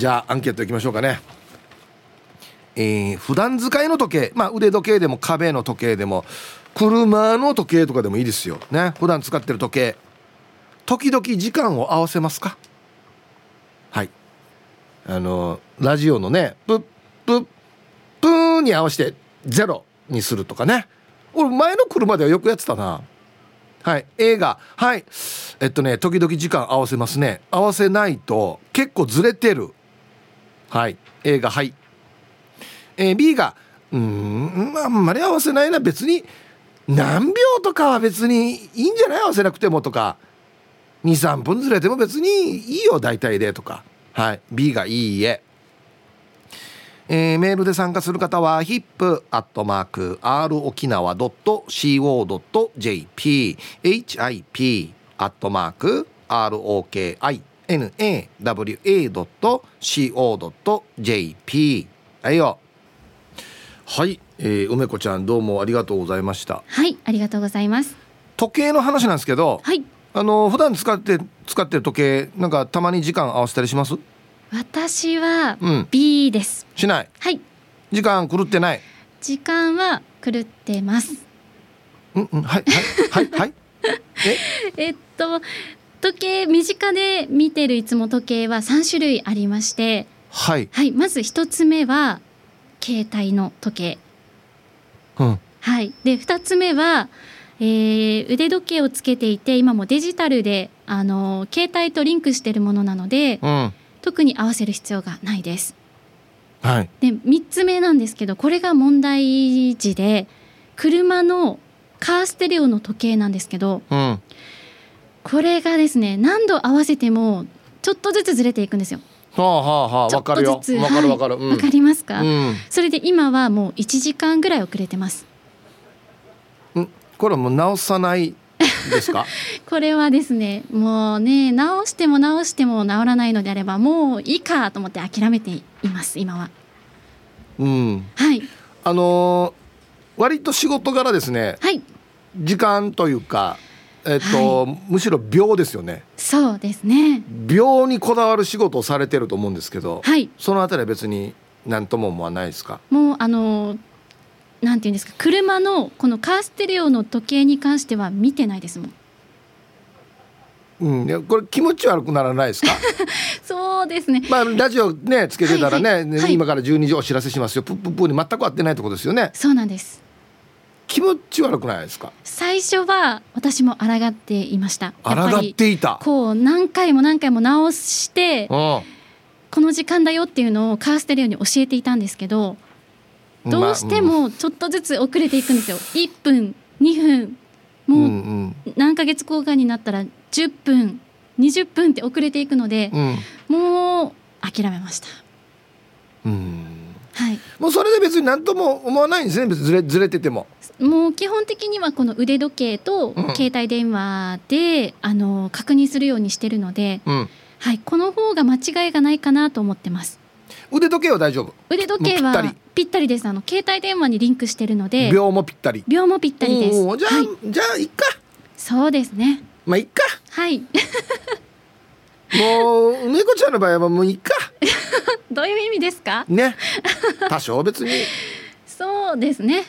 じゃあアンケートいきましょうかね。えー、普段使いの時計。まあ腕時計でも壁の時計でも車の時計とかでもいいですよね。普段使ってる時計。時々時間を合わせますか？はい。あのラジオのねプップップーに合わせてゼロにするとかね。俺前の車ではよくやってたな。はい。映画。はい。えっとね時々時間合わせますね。合わせないと結構ずれてる。はい。映画はい。えー、B がうんあんまり合わせないな別に何秒とかは別にいいんじゃない？合わせなくてもとか。23分ずれても別にいいよ大体でとか。はい。B がいいえ。えー、メールで参加する方は HIP:rokinawa.co.jpHIP:roki 縄 .co.jp hip アットマーク ROKINAWA.co.jp はいよ。はい、えー、梅子ちゃんどうもありがとうございました。はいありがとうございます。時計の話なんですけどはい。あの普段使って使ってる時計なんかたまに時間合わせたりします？私は B です、うん、しない？はい。時間狂ってない？時間は狂ってますうんうんはいはいはいはいええっと時計身近で見てるいつも時計は3種類ありましてはい。はいまず1つ目は携帯の時計、うん、はい。で2つ目はえー、腕時計をつけていて今もデジタルであの携帯とリンクしているものなので、うん、特に合わせる必要がないです。はい、で3つ目なんですけどこれが問題児で車のカーステレオの時計なんですけど、うん、これがですね何度合わせてもちょっとずつずれていくんですよ。はあはあはあ、わかるよ。わかるわかる。わ、はい。うん、かりますか、うん、それで今はもう1時間ぐらい遅れてます。これはもう直さないですか？これはですねもうね直しても直しても治らないのであればもういいかと思って諦めています今は。うん。はい。あのー、割と仕事柄ですね、はい、時間というかえっと、はい、むしろ秒ですよね。そうですね。秒にこだわる仕事をされてると思うんですけど、はい、そのあたりは別に何とも思わないですか？もうあのなんていうんですか車のこのカーステレオの時計に関しては見てないですもん。うん、これ気持ち悪くならないですか？そうですね。まあラジオねつけてたらね、はいはい、今から12時お知らせしますよプップップに全く合ってないってことですよね。そうなんです。気持ち悪くないですか？最初は私も抗っていました。抗っていた？こう何回も何回も直して、この時間だよっていうのをカーステレオに教えていたんですけど。どうしてもちょっとずつ遅れていくんですよ1分2分もう何ヶ月後かになったら10分20分って遅れていくので、うん、もう諦めました。うんはい、もうそれで別に何とも思わないんですね別にずれずれてても。もう基本的にはこの腕時計と携帯電話で、うん、あの確認するようにしてるので、うん、はい、この方が間違いがないかなと思ってます。腕時計は大丈夫？腕時計はぴったり。です。あの携帯電話にリンクしてるので。秒もぴったり。秒もぴったりです。じゃあ、はい、じゃあいっか。そうですね。まあいっか。はい。もう猫ちゃんの場合はもういいか。どういう意味ですか？ね。多少別に。そうですね、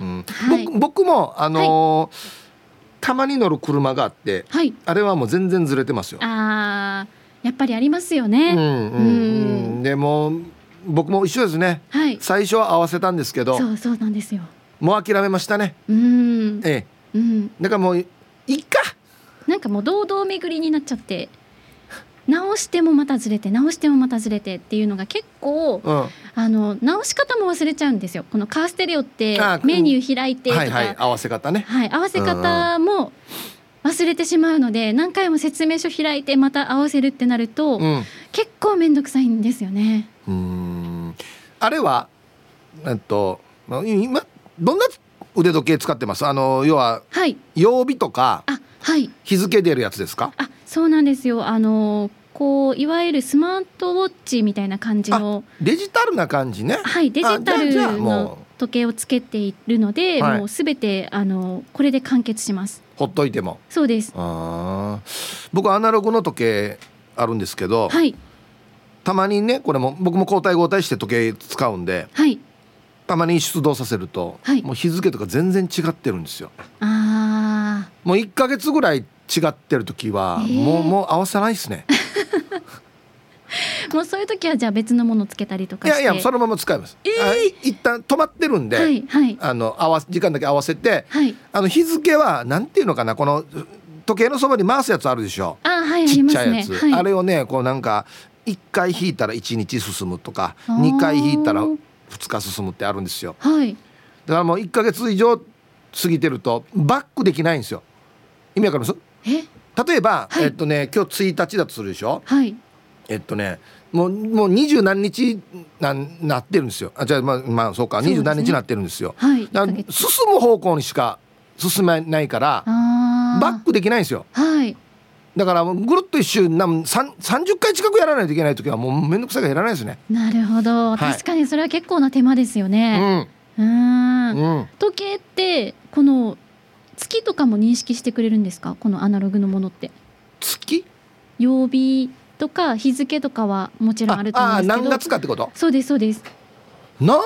うん。はい、僕もあのーはい、たまに乗る車があって、はい、あれはもう全然ずれてますよ。ああやっぱりありますよね。うんうんうん、でも僕も一緒ですね、はい、最初は合わせたんですけどそうそうなんですよ。もう諦めましたね。うん。ええ、うん、だからもういいか。なんかもう堂々巡りになっちゃって直してもまたずれて直してもまたずれてっていうのが結構、うん、あの直し方も忘れちゃうんですよ。このカーステレオってメニュー開いてとか、はいはい、合わせ方ね。はい合わせ方も忘れてしまうので何回も説明書開いてまた合わせるってなると、うん、結構面倒くさいんですよね。うん。あれはえっと今どんな腕時計使ってます？あの要は、はい、曜日とかあ、はい、日付出るやつですか？あそうなんですよ。あのこういわゆるスマートウォッチみたいな感じのデジタルな感じね。はいデジタルの時計をつけているので、もうすべてあのこれで完結します。ほっといても。そうです。あ僕アナログの時計あるんですけど、はい。たまにねこれも僕も交代交代して時計使うんで、はい、たまに出動させると、はい、もう日付とか全然違ってるんですよ。あもう1か月ぐらい違ってる時は、えー、もうもう合わせないですね。もうそういう時はじゃあ別のものつけたりとかいやいやそのまま使います、えー、一旦止まってるんで、はいはい、あの合わ時間だけ合わせて、はい、あの日付はなんていうのかなこの時計のそばに回すやつあるでしょ。あはいちっちゃいやつ、はい、あれをねこうなんか1回引いたら1日進むとか2回引いたら2日進むってあるんですよ、はい、だからもう1か月以上過ぎてるとバックできないんですよ。意味わかります？例えば、はい、えっとね今日1日だとするでしょ、はい、えっとねもうもう二十何日ななってるんですよ。あじゃあまあまあそうか。二十、何日なってるんですよ、はい、だ進む方向にしか進めないからバックできないんですよ、はい、だからぐるっと一周なん30回近くやらないといけない時はもう面倒くさいが減らないですね。なるほど、はい、確かにそれは結構な手間ですよね。うん、うん、時計ってこの月とかも認識してくれるんですか？このアナログのものって。月？曜日とか日付とかはもちろんあると思うんですけど。何月かってこと？そうですそうです。何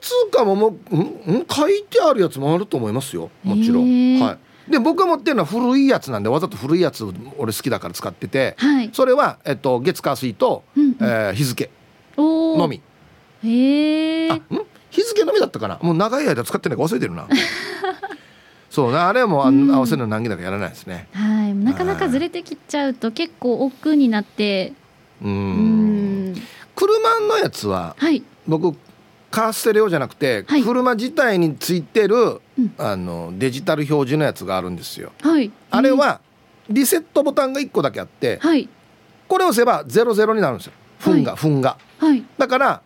月かももうん？書いてあるやつもあると思いますよ。もちろん。はい。で僕が持ってるのは古いやつなんでわざと古いやつ俺好きだから使ってて、はい、それは、えっと、月火水と、うんうん、えー、日付のみ。へえ日付のみだったかな？もう長い間使ってないか忘れてるなそう。あれはもう、うん、合わせるの難儀だからやらないですね。はい。なかなかずれてきちゃうと結構億劫になって。うん。車のやつは、はい、僕カーステレオじゃなくて、はい、車自体についてる、うん、あのデジタル表示のやつがあるんですよ、はい、あれはリセットボタンが1個だけあって、はい、これを押せば00になるんですよ。分が、分が、はい、だから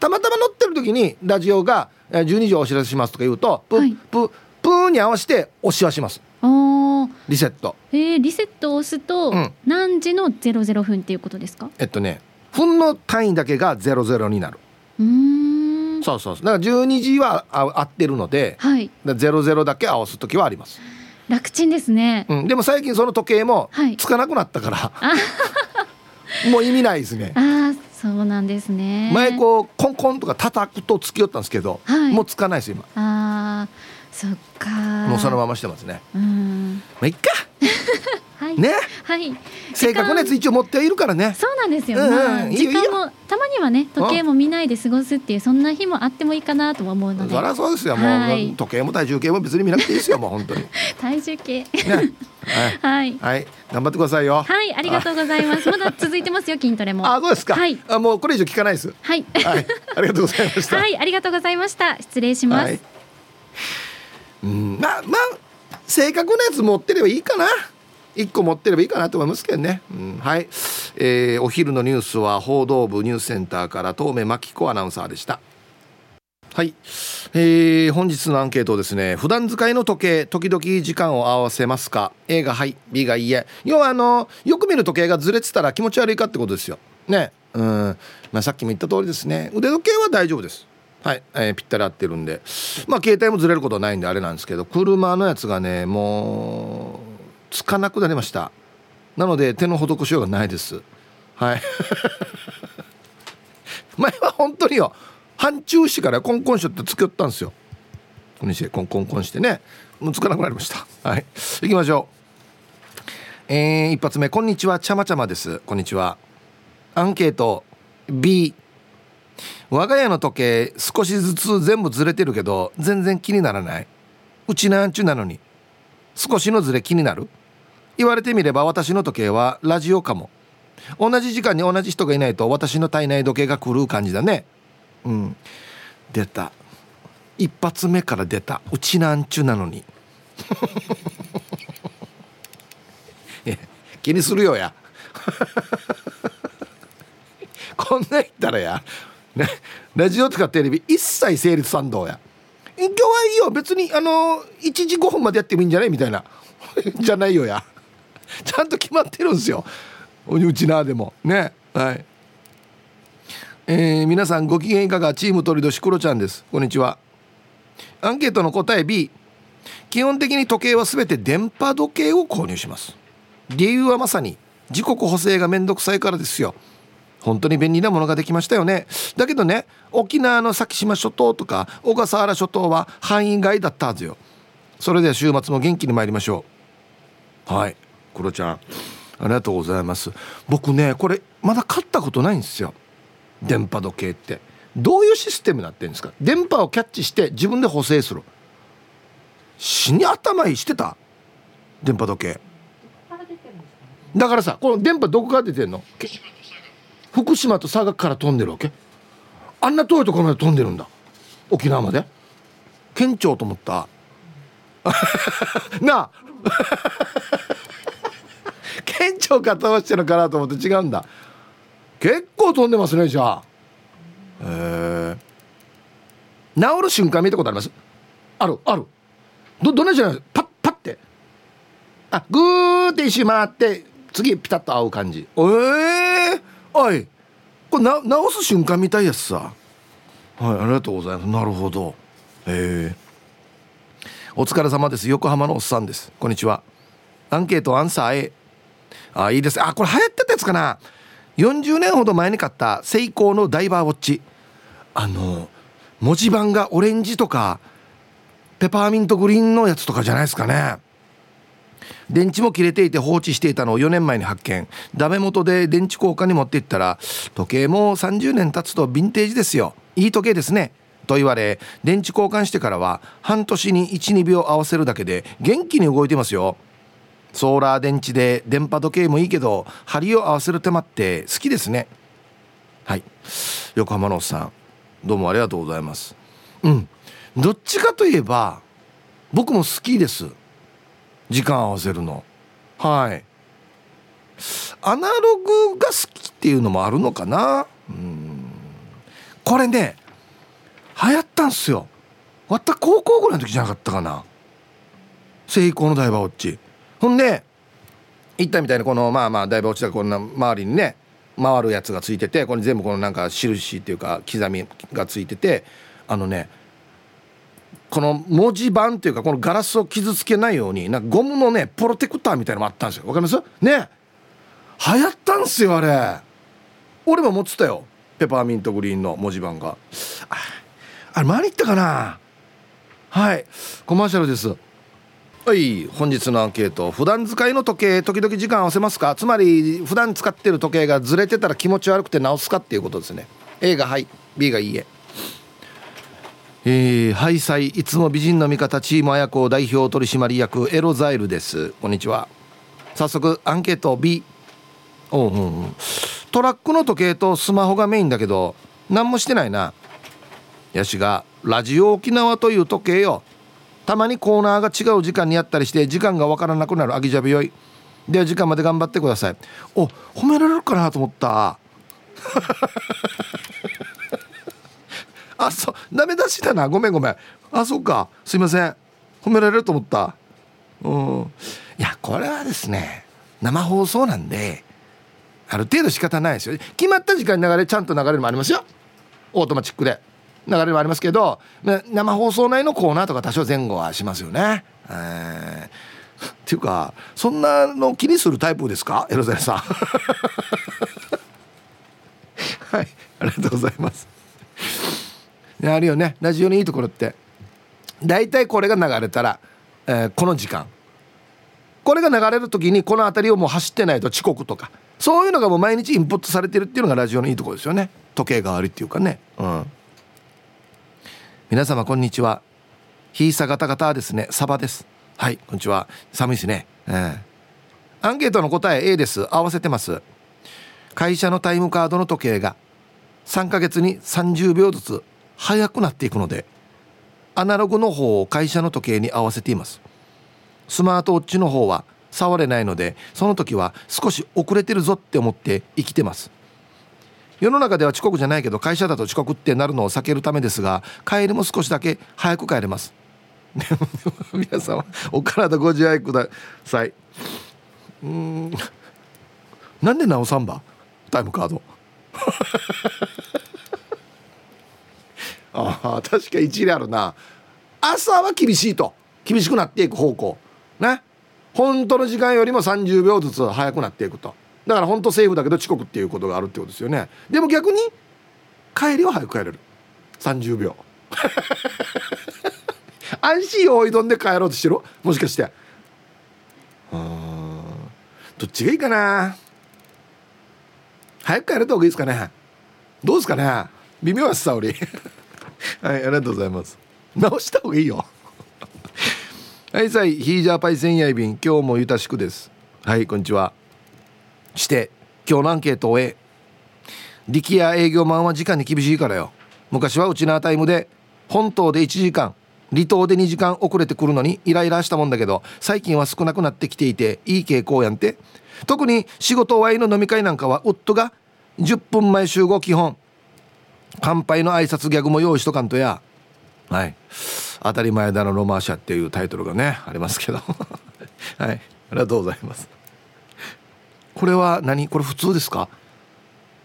たまたま乗ってる時にラジオが12時お知らせしますとか言うとプッ、プップーに合わせて押しはします。リセット。えー、リセットを押すと、何時のゼロゼロ分っていうことですか？えっとね分の単位だけがゼロゼロになる。うん。そうそうだから12時は合ってるので、はい、ゼロゼロだけ合わす時はあります。楽ちんですね、うん、でも最近その時計もつかなくなったから、はい、もう意味ないですね。あそうなんですね。前こうコンコンとか叩くとつきよったんですけど、はい、もうつかないです今。ああそっか。もうそのまましてますね。うん。まあいっか。はい、ね、はい、性格のやつ一応持っているからね。そうなんですよ、うんまあ、時間もたまにはね時計も見ないで過ごすっていうそんな日もあってもいいかなと思うので。そりゃそうですよ。もう、はい、時計も体重計も別に見なくていいですよもう本当に。体重計。ね。はい、はい、頑張ってくださいよ。はい。ありがとうございます。まだ続いてますよ筋トレも。あそうですか。はい。あもうこれ以上聞かないです。はい、はい、ありがとうございました。はい。ありがとうございました。失礼します、はいうん。まあまあ正確なやつ持ってればいいかな。1個持ってればいいかなと思いますけどね、うん、はい、えー、お昼のニュースは報道部ニュースセンターから東目真紀子アナウンサーでした。はい、えー、本日のアンケートですね。普段使いの時計時々時間を合わせますか？A がはい。B がいい。え要はあのよく見る時計がずれてたら気持ち悪いかってことですよ。ね。うん、まあ、さっきも言った通りですね。腕時計は大丈夫です。はい、えー、ぴったり合ってるんで。まあ携帯もずれることはないんであれなんですけど車のやつがねもうつかなくなりました。なので手の施しようがないです。はい。前は本当によ半中してからコンコンしょってつけったんですよ。こにしてコンコンコンしてね。もうつかなくなりました。はい。行きましょう。えー、一発目。こんにちは。ちゃまちゃまです。こんにちは。アンケート。B 我が家の時計少しずつ全部ずれてるけど全然気にならない。うちなんちゅなのに。少しのずれ気になる？言われてみれば私の時計はラジオかも。同じ時間に同じ人がいないと私の体内時計が狂う感じだね。うん。出た。一発目から出た。うちなんちゅなのに。気にするよや。こんな言ったらや。ラジオとかテレビ一切成立賛同や。今日はいいよ。別にあの1時5分までやってもいいんじゃないみたいな。じゃないよや。ちゃんと決まってるんですよ。うちなでも。ね。はい。えー、皆さんご機嫌いかが？チーム鳥年クロちゃんです。こんにちは。アンケートの答え B 基本的に時計は全て電波時計を購入します。理由はまさに時刻補正がめんどくさいからですよ。本当に便利なものができましたよね。だけどね沖縄の先島諸島とか小笠原諸島は範囲外だったはずよ。それでは週末も元気に参りましょう。はい。クロちゃんありがとうございます。僕ねこれまだ買ったことないんですよ。電波時計って。どういうシステムになってるんですか？電波をキャッチして自分で補正する。死に頭いいしてた？電波時計。だからさこの電波どこから出てんの？福島と佐賀から飛んでるわけ？あんな遠いところまで飛んでるんだ。沖縄まで？県庁と思った。なあ。県庁から飛ばしてるのかなと思って違うんだ。結構飛んでますねじゃあ。へえ。治る瞬間見たことあります？あるある。どどんなじゃないパッパッて。あグーって一周回って次ピタッと合う感じ。ええ。ー、おい。これな直す瞬間みたいやつさ。はいありがとうございます。なるほど。ええ。お疲れ様です。横浜のおっさんです。こんにちは。アンケートアンサー A あいいです。あこれ流行ってたやつかな。40年ほど前に買ったセイコーのダイバーウォッチ。あの文字盤がオレンジとかペパーミントグリーンのやつとかじゃないですかね。電池も切れていて放置していたのを4年前に発見。ダメ元で電池交換に持っていったら時計も30年経つとヴィンテージですよ。いい時計ですね。と言われ電池交換してからは半年に12秒合わせるだけで元気に動いてますよ。ソーラー電池で電波時計もいいけど針を合わせる手間って好きですね。はい。横浜のおっさんどうもありがとうございます。うん。どっちかといえば僕も好きです。時間合わせるの。はい。アナログが好きっていうのもあるのかな。うん。これね流行ったんすよ。わった高校ぐらいの時じゃなかったかな。成功のダイバーウォッチ。ほんで言ったみたいにこのまあまあダイバーウォッチだこんな周りにね回るやつがついててこれ全部このなんか印っていうか刻みがついててあのねこの文字盤っていうかこのガラスを傷つけないようになんかゴムのねプロテクターみたいのもあったんですよ。わかります？ね。流行ったんすよあれ。俺も持ってたよ。ペパーミントグリーンの文字盤が。ああれ何言ったかな？はい。コマーシャルです。はい。本日のアンケート普段使いの時計時々時間合わせますか？つまり普段使ってる時計がずれてたら気持ち悪くて直すかっていうことですね。A がはい。B がいいえ。えー、ハイサイいつも美人の味方チーム綾子代表取締役エロザイルです。こんにちは。早速アンケート B おうんうんトラックの時計とスマホがメインだけど何もしてないな。ヤシがラジオ沖縄という時計よ。たまにコーナーが違う時間にやったりして時間がわからなくなる。アギジャビよい。では時間まで頑張ってください。お褒められるかなと思った。あそう。ダメ出しだな。ごめんごめん。あそうか。すいません。褒められると思った。うん。いやこれはですね生放送なんである程度仕方ないですよ。決まった時間に流れちゃんと流れるもありますよ。オートマチックで。流れもありますけど生放送内のコーナーとか多少前後はしますよね。えー、っていうかそんなの気にするタイプですか？エロザイさん。はい。ありがとうございます。あるよね。ラジオのいいところって。大体これが流れたら、えー、この時間。これが流れる時にこの辺りをもう走ってないと遅刻とか。そういうのがもう毎日インプットされてるっていうのがラジオのいいところですよね。時計代わりっていうかね。うん。皆様こんにちは。ひいさガタガタですね。サバです。はいこんにちは。寒いですね、えー、アンケートの答え A です。合わせてます。会社のタイムカードの時計が3ヶ月に30秒ずつ。早くなっていくのでアナログの方を会社の時計に合わせています。スマートウォッチの方は触れないのでその時は少し遅れてるぞって思って生きてます。世の中では遅刻じゃないけど会社だと遅刻ってなるのを避けるためですが帰りも少しだけ早く帰れます。皆様お体ご自愛ください。うん。なんでなおさんば？タイムカード。あ 確か一理あるな。朝は厳しいと。厳しくなっていく方向。ね。本当の時間よりも30秒ずつ早くなっていくと。だから本当セーフだけど遅刻っていうことがあるってことですよね。でも逆に帰りは早く帰れる。30秒。安心を追いどんで帰ろうとしてる？もしかして。うんどっちがいいかな？早く帰れた方がいいですかね？どうですかね？微妙なさおりはいありがとうございます。直した方がいいよ。はいさいヒージャーパイセンヤイビン今日もゆたしくです。はいこんにちは。して今日のアンケートを終え力也営業マンは時間に厳しいからよ。昔はうちなタイムで本島で1時間離島で2時間遅れてくるのにイライラしたもんだけど最近は少なくなってきていていい傾向やんて。特に仕事終わりの飲み会なんかは夫が10分前集合基本。乾杯の挨拶ギャグも用意しとかんとや。はい。当たり前だのロマーシャっていうタイトルがねありますけど。はい。ありがとうございます。これは何？これ普通ですか？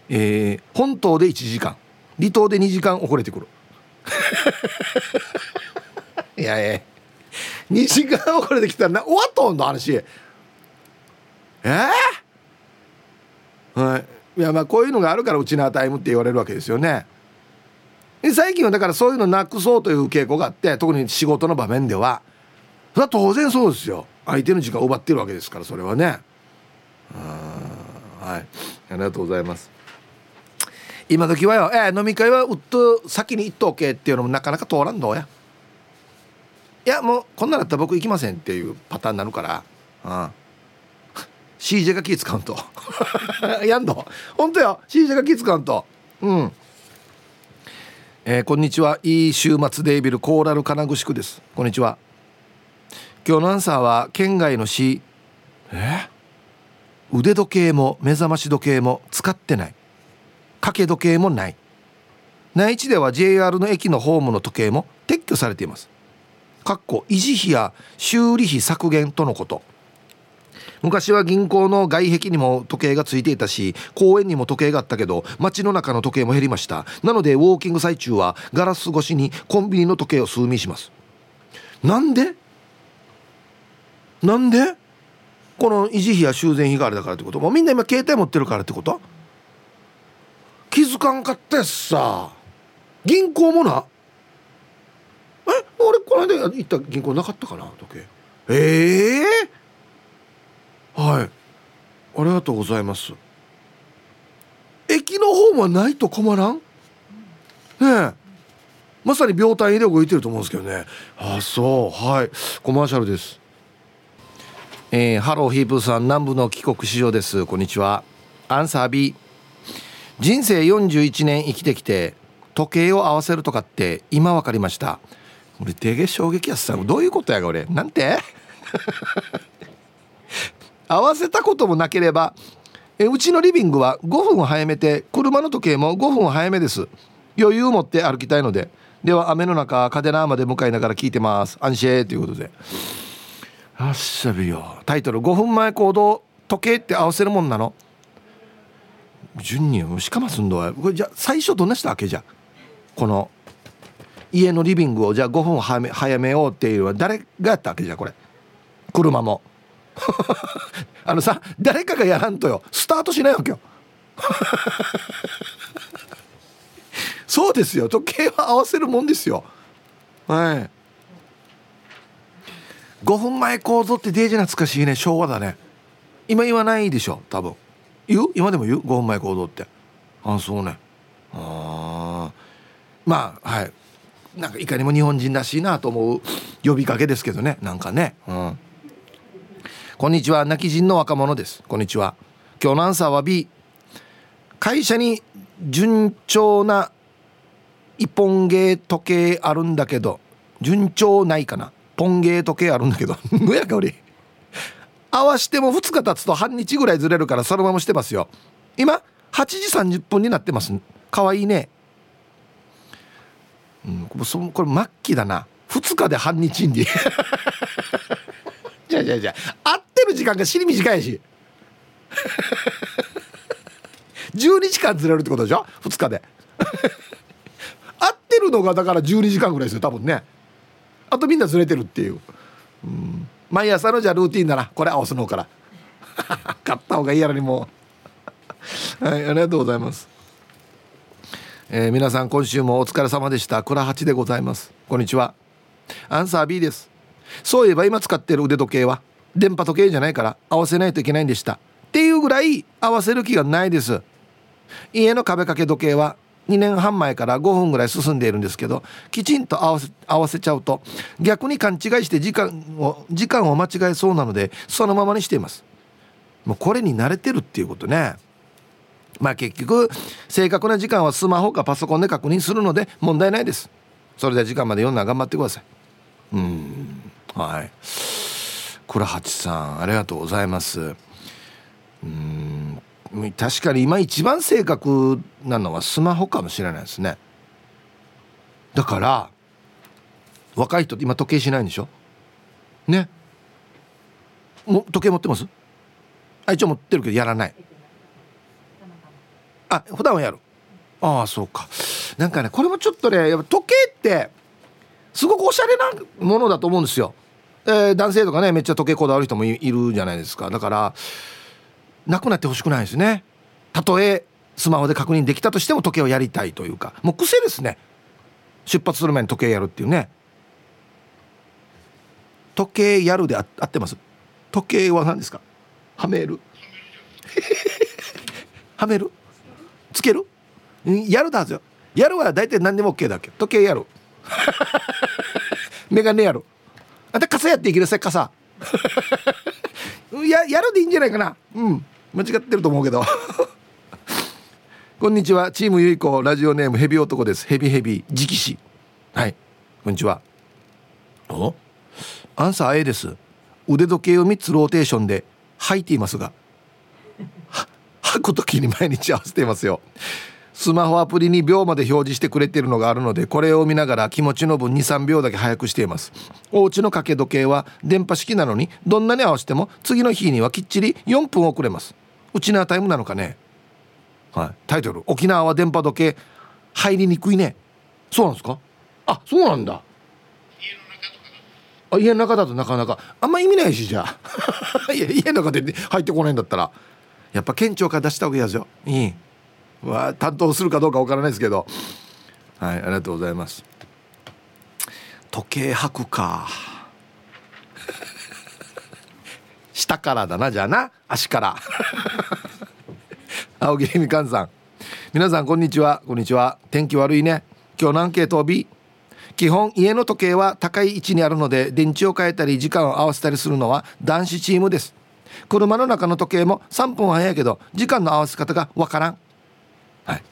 えー、本島で1時間。離島で2時間遅れてくる。いやいや2時間遅れてきたらな終わっとんの話ええー、はい。いやまあこういうのがあるからうちなタイムって言われるわけですよね最近はだからそういうのなくそうという傾向があって特に仕事の場面では。それは当然そうですよ。相手の時間を奪ってるわけですからそれはね。はい。ありがとうございます。今時はよ、えー、飲み会はうっと先に行っとけっていうのもなかなか通らんどうや。いやもうこんなだったら僕行きませんっていうパターンになるから。うん CJ が気使うと。やんの？本当よ。CJ が気使うと。うん。えー、こんにちは。いい週末デイビルコーラル金具宿です。こんにちは。今日のアンサーは県外の市え？腕時計も目覚まし時計も使ってない。掛け時計もない。内地では JR の駅のホームの時計も撤去されています。かっこ維持費や修理費削減とのこと。昔は銀行の外壁にも時計がついていたし公園にも時計があったけど街の中の時計も減りました。なのでウォーキング最中はガラス越しにコンビニの時計を数見します。なんで？なんで？この維持費や修繕費があれだからってこと？もうみんな今携帯持ってるからってこと？気づかんかったやつさ。銀行もな？え？俺この間行った銀行なかったかな？時計。ええー？はい。ありがとうございます。駅のホームはないと困らん？ねえ。まさに秒単位で動いてると思うんですけどね。あそう。はい。コマーシャルです。えー、ハローヒープさん南部の帰国子女です。こんにちは。アンサー B 人生41年生きてきて時計を合わせるとかって今分かりました。俺デゲ衝撃やさどういうことやが俺。なんて？合わせたこともなければえうちのリビングは5分早めて車の時計も5分早めです。余裕を持って歩きたいので。では雨の中カデナーまで向かいながら聞いてます。安心ということで。あっしゃびよ。タイトル5分前行動時計って合わせるもんなの？順にしかますんどこれじゃ最初どんなしたわけじゃこの家のリビングをじゃあ5分早め早めようっていうのは誰がやったわけじゃこれ。車も。あのさ誰かがやらんとよ。スタートしないわけよ。そうですよ。時計は合わせるもんですよ。はい。5分前構造ってデージ懐かしいね。昭和だね。今言わないでしょ多分。言う？今でも言う？5分前行動って。あそうね。あまあはい。なんかいかにも日本人らしいなと思う呼びかけですけどね。なんかね。うん。こんにちは。泣き人の若者です。こんにちは。今日のアンサーは B 会社に順調な一本芸時計あるんだけど順調ないかな。ポンゲー時計あるんだけど。ぬやか俺合わしても2日経つと半日ぐらいずれるからそのまましてますよ。今8時30分になってます。かわいいね。うんこれ末期だな。2日で半日に。じゃじゃじゃ合ってる時間が死に短いし。12時間ずれるってことでしょ？2日で。合ってるのがだから12時間ぐらいですよ多分ね。あとみんなずれてるっていう、うん、毎朝のじゃルーティンだな。これ合わすのから。買った方がいいやろにもう。はいありがとうございます。えー、皆さん今週もお疲れ様でした。倉八でございます。こんにちは。アンサー B です。そういえば今使ってる腕時計は？電波時計じゃないから合わせないといけないんでした。っていうぐらい合わせる気がないです。家の壁掛け時計は2年半前から5分ぐらい進んでいるんですけどきちんと合わせ合わせちゃうと逆に勘違いして時間を時間を間違えそうなのでそのままにしています。もうこれに慣れてるっていうことね。まあ結局正確な時間はスマホかパソコンで確認するので問題ないです。それでは時間まで読んだら頑張ってください。うん。はい。倉八さんありがとうございます。うん確かに今一番正確なのはスマホかもしれないですね。だから若い人って今時計しないんでしょ？ね？も時計持ってます？あ一応持ってるけどやらない。あ普段はやる。ああそうか。なんかねこれもちょっとねやっぱ時計ってすごくおしゃれなものだと思うんですよ、えー、男性とかねめっちゃ時計こだわる人もいるじゃないですか。だからなくなってほしくないですね。たとえスマホで確認できたとしても時計をやりたいというか。もう癖ですね。出発する前に時計やるっていうね。時計やるであ合ってます？時計は何ですか？はめる。はめる？つける？やるだはずよ。やるは大体何でも OK だっけ時計やる。メガネやる。あで傘やっていけるせ傘ややるでいいんじゃないかな。うん。間違ってると思うけど。こんにちは。チームゆいこラジオネームヘビ男です。ヘビヘビ直視。はい。こんにちは。お？アンサー A です。腕時計を3つローテーションで履いていますが。履く時に毎日合わせていますよ。スマホアプリに秒まで表示してくれてるのがあるのでこれを見ながら気持ちの分23秒だけ早くしています。お家の掛け時計は電波式なのにどんなに合わせても次の日にはきっちり4分遅れます。うちなタイムなのかね。はい、タイトル「沖縄は電波時計入りにくいね」そうなんですか？あそうなんだ。あ家の中だと。なかなか。あんま意味ないしじゃあ。家の中で入ってこないんだったら。やっぱ県庁から出した方がいいやつよ。いいわ担当するかどうかわからないですけど。はいありがとうございます。時計履くか。下からだなじゃあな。足から。青桐みかんさん。皆さんこんにちは。こんにちは。天気悪いね。今日何系飛び基本家の時計は高い位置にあるので電池を変えたり時間を合わせたりするのは男子チームです。車の中の時計も3分早いけど時間の合わせ方がわからん。はい。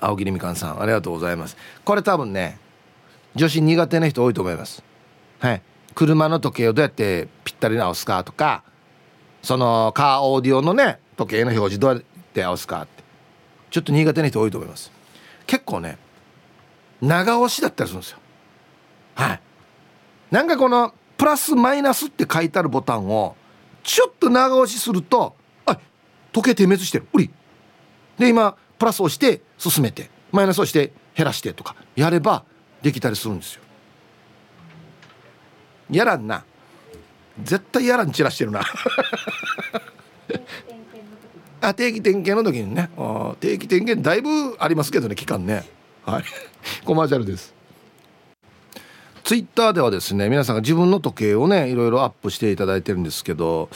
青桐みかんさんありがとうございます。これ多分ね女子苦手な人多いと思います。はい。車の時計をどうやってぴったり直すかとかそのカーオーディオのね時計の表示どうやって合わすかって。ちょっと苦手な人多いと思います。結構ね長押しだったりするんですよ。はい。なんかこのプラスマイナスって書いてあるボタンをちょっと長押しするとあ時計点滅してる。うり。で今プラス押して進めてマイナス押して減らしてとかやればできたりするんですよ。やらんな。絶対やらん散らしてるな。あ定期点検の時にね。あ定期点検だいぶありますけどね期間ね。はい。コマーシャルですツイッターではですね皆さんが自分の時計をねいろいろアップしていただいてるんですけど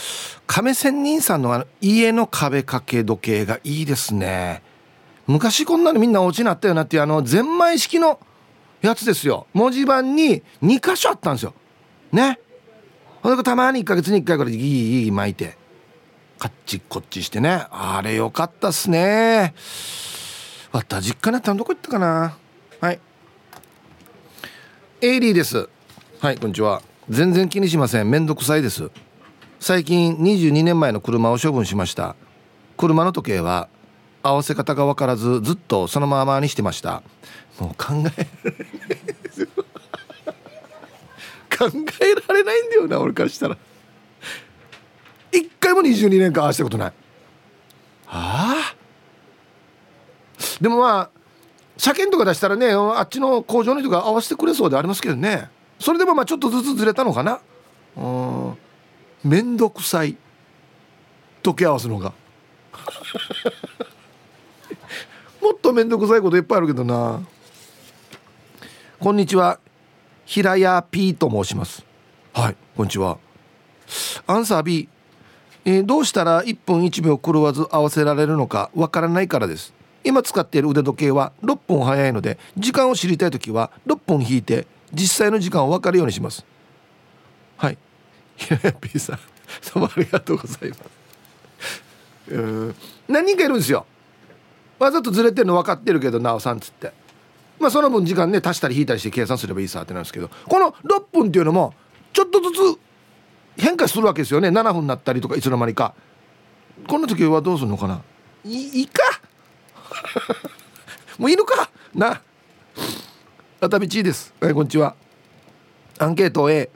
亀仙人さんのあの家の壁掛け時計がいいですね。昔こんなのみんなお家になったよなっていうあのゼンマイ式のやつですよ。文字盤に2箇所あったんですよ。ね。ほんでたまに1ヶ月に1回ぐらいギーギー巻いてカッチこっちしてね。あれよかったっすね。わった実家になったのどこ行ったかな。はい。エイリーです。はいこんにちは。全然気にしません。めんどくさいです。最近22年前の車を処分しました。車の時計は合わせ方が分からずずっとそのままにしてました。もう考え考えられないんだよな俺からしたら。一回も22年間合わせたことない。ああ？でもまあ車検とか出したらねあっちの工場の人が合わせてくれそうでありますけどね。それでもまあちょっとずつずれたのかな。うん。面倒くさい。時計合わすのが。もっと面倒くさいこといっぱいあるけどな。こんにちは。平屋 P と申します。はいこんにちは。アンサー B、えー、どうしたら1分1秒狂わず合わせられるのかわからないからです。今使っている腕時計は6分早いので時間を知りたい時は6分引いて実際の時間を分かるようにします。はい。平屋 P さんどうもありがとうございます。うん。何人かいるんですよ。わざとずれてるの分かってるけどなおさんっつって。まあその分時間ね足したり引いたりして計算すればいいさってなんですけど。この6分っていうのもちょっとずつ変化するわけですよね。7分になったりとかいつの間にか。この時はどうするのかな。いいか。もういいのか？な。熱海地です。はいこんにちは。アンケート A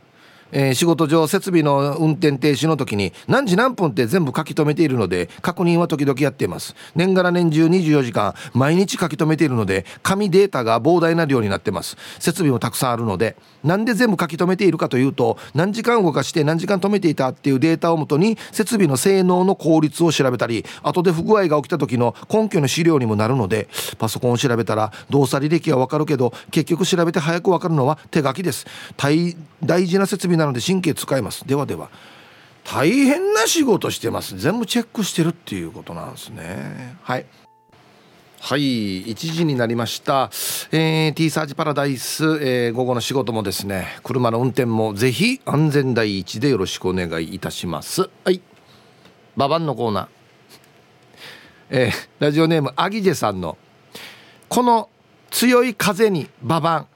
えー、仕事上設備の運転停止の時に何時何分って全部書き留めているので確認は時々やっています。年がら年中24時間毎日書き留めているので紙データが膨大な量になってます。設備もたくさんあるのでなんで全部書き留めているかというと何時間動かして何時間止めていたっていうデータをもとに設備の性能の効率を調べたり後で不具合が起きた時の根拠の資料にもなるのでパソコンを調べたら動作履歴はわかるけど結局調べて早くわかるのは手書きです。大事な設備なので神経使います。ではでは。大変な仕事してます。全部チェックしてるっていうことなんですね。はい。はい。1時になりました、えー、T サージパラダイス、えー、午後の仕事もですね。車の運転もぜひ安全第一でよろしくお願いいたします。はい。ババンのコーナー。えー、ラジオネームアギジェさんの。この強い風にババン。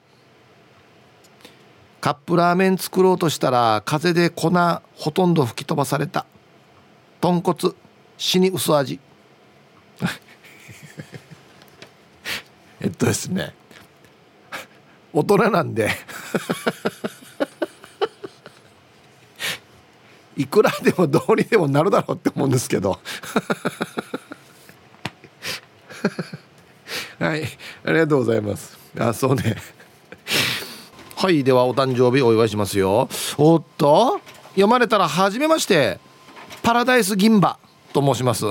カップラーメン作ろうとしたら風で粉ほとんど吹き飛ばされた。豚骨。死に薄味。えっとですね。大人なんで。いくらでもどうにでもなるだろうって思うんですけど。はい。ありがとうございます。あそうね。はいではお誕生日お祝いしますよおっと読まれたら初めましてパラダイス銀馬と申します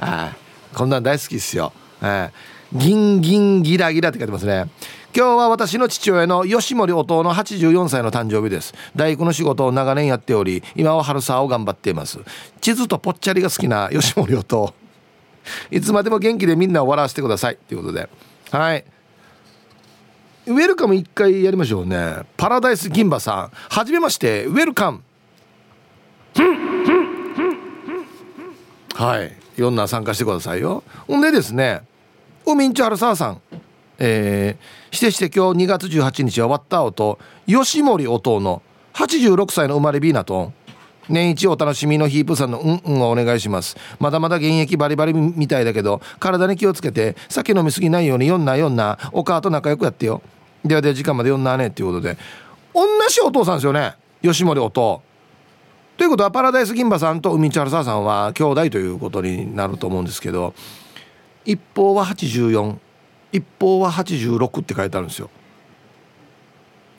あこんなん大好きっすよ、えー、ギンギンギラギラって書いてますね今日は私の父親の吉森弟の84歳の誕生日です大工の仕事を長年やっており今は春沢を頑張っています地図とぽっちゃりが好きな吉森弟いつまでも元気でみんなを笑わせてくださいということではいウェルカム一回やりましょうね。パラダイス銀馬さん。はじめましてウェルカム。はい。いろんな参加してくださいよ。ほんでですねウミンチュハルサーさん。えー、してして今日2月18日は終わった音。吉森音の86歳の生まれビーナと年一お楽しみのヒープさんのうんうんをお願いします。まだまだ現役バリバリみたいだけど体に気をつけて酒飲みすぎないようによんなよんな。お母と仲良くやってよ。ではでは時間まで読んだねっていうことで同じお父さんですよね。吉森音と。ということはパラダイス銀馬さんと海千春沢さんは兄弟ということになると思うんですけど一方は84一方は86って書いてあるんですよ。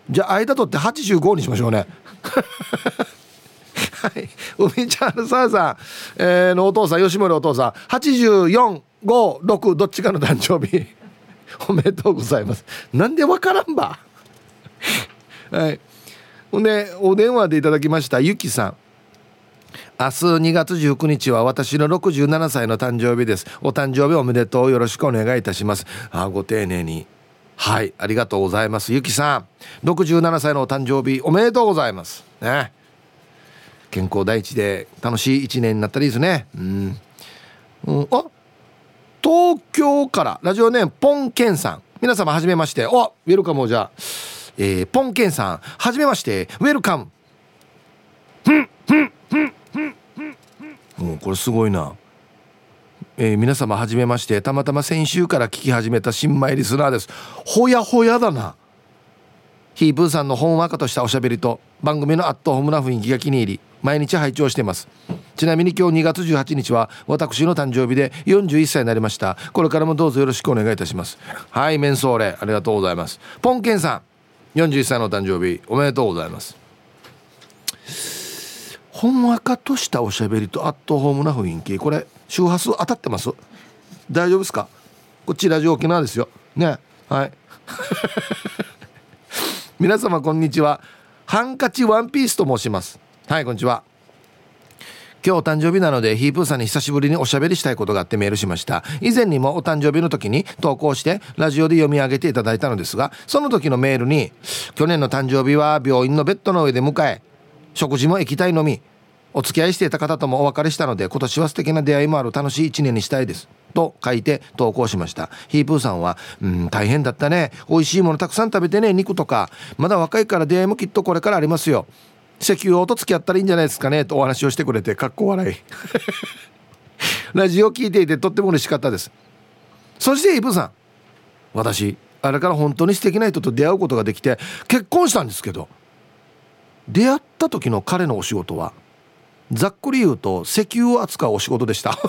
じゃあ間取って85にしましょうね。はい。海ちゃんさあさん、えー、のお父さん吉森お父さん8456どっちかの誕生日。おめでとうございます。なんでわからんば。はい。ほんでお電話でいただきましたゆきさん。明日2月19日は私の67歳の誕生日です。お誕生日おめでとうよろしくお願いいたします。あご丁寧に。はい。ありがとうございます。ゆきさん。67歳のお誕生日おめでとうございます。ね。健康第一で楽しい一年になったらいいですね。うん、うん、あ東京からラジオネームポンケンさん。皆様はじめまして。おウェルカムじゃあ、えー、ポンケンさん。はじめまして。ウェルカム。もうこれすごいな。えー、皆様はじめまして。たまたま先週から聞き始めた新米リスナーです。ほやほやだな。ヒープーさんのほんわかとしたおしゃべりと番組のアットホームな雰囲気が気に入り毎日拝聴してます。ちなみに今日2月18日は私の誕生日で41歳になりました。これからもどうぞよろしくお願いいたします。はいメンソーレありがとうございます。ポンケンさん41歳の誕生日おめでとうございます。ほんわかとしたおしゃべりとアットホームな雰囲気。これ周波数当たってます？大丈夫ですか？こっちラジオ沖縄ですよ。ね。はい。皆様こんにちは。ハンカチワンピースと申します。はいこんにちは。今日お誕生日なのでヒープーさんに久しぶりにおしゃべりしたいことがあってメールしました。以前にもお誕生日の時に投稿してラジオで読み上げていただいたのですがその時のメールに去年の誕生日は病院のベッドの上で迎え食事も液体飲みお付き合いしていた方ともお別れしたので今年は素敵な出会いもある楽しい一年にしたいですと書いて投稿しました。ヒープーさんは「うん大変だったね。美味しいものたくさん食べてね肉とかまだ若いから出会いもきっとこれからありますよ。石油王と付き合ったらいいんじゃないですかねとお話をしてくれてかっこ笑い。ラジオ聞いていてとっても嬉しかったです。そしてイブさん。私あれから本当に素敵な人と出会うことができて結婚したんですけど出会った時の彼のお仕事はざっくり言うと石油を扱うお仕事でした。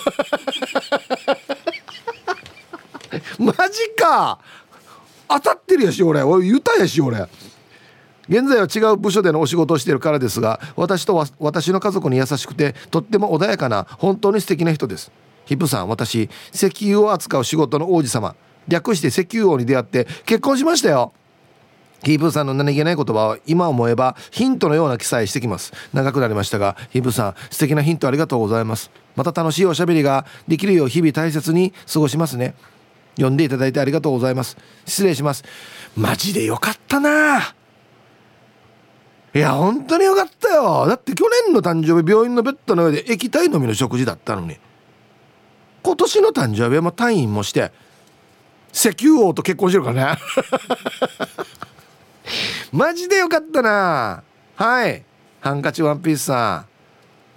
マジか。当たってるやし俺。俺言ったやし俺。現在は違う部署でのお仕事をしているからですが私とは私の家族に優しくてとっても穏やかな本当に素敵な人です。ヒップさん私石油を扱う仕事の王子様。略して石油王に出会って結婚しましたよ。ヒープさんの何気ない言葉は今思えばヒントのような記載してきます。長くなりましたがヒープさん素敵なヒントありがとうございます。また楽しいおしゃべりができるよう日々大切に過ごしますね。読んでいただいてありがとうございます。失礼します。マジでよかったないや本当によかったよ。だって去年の誕生日病院のベッドの上で液体飲みの食事だったのに。今年の誕生日はも退院もして石油王と結婚してるからね。マジでよかったな。はい。ハンカチワンピースさん。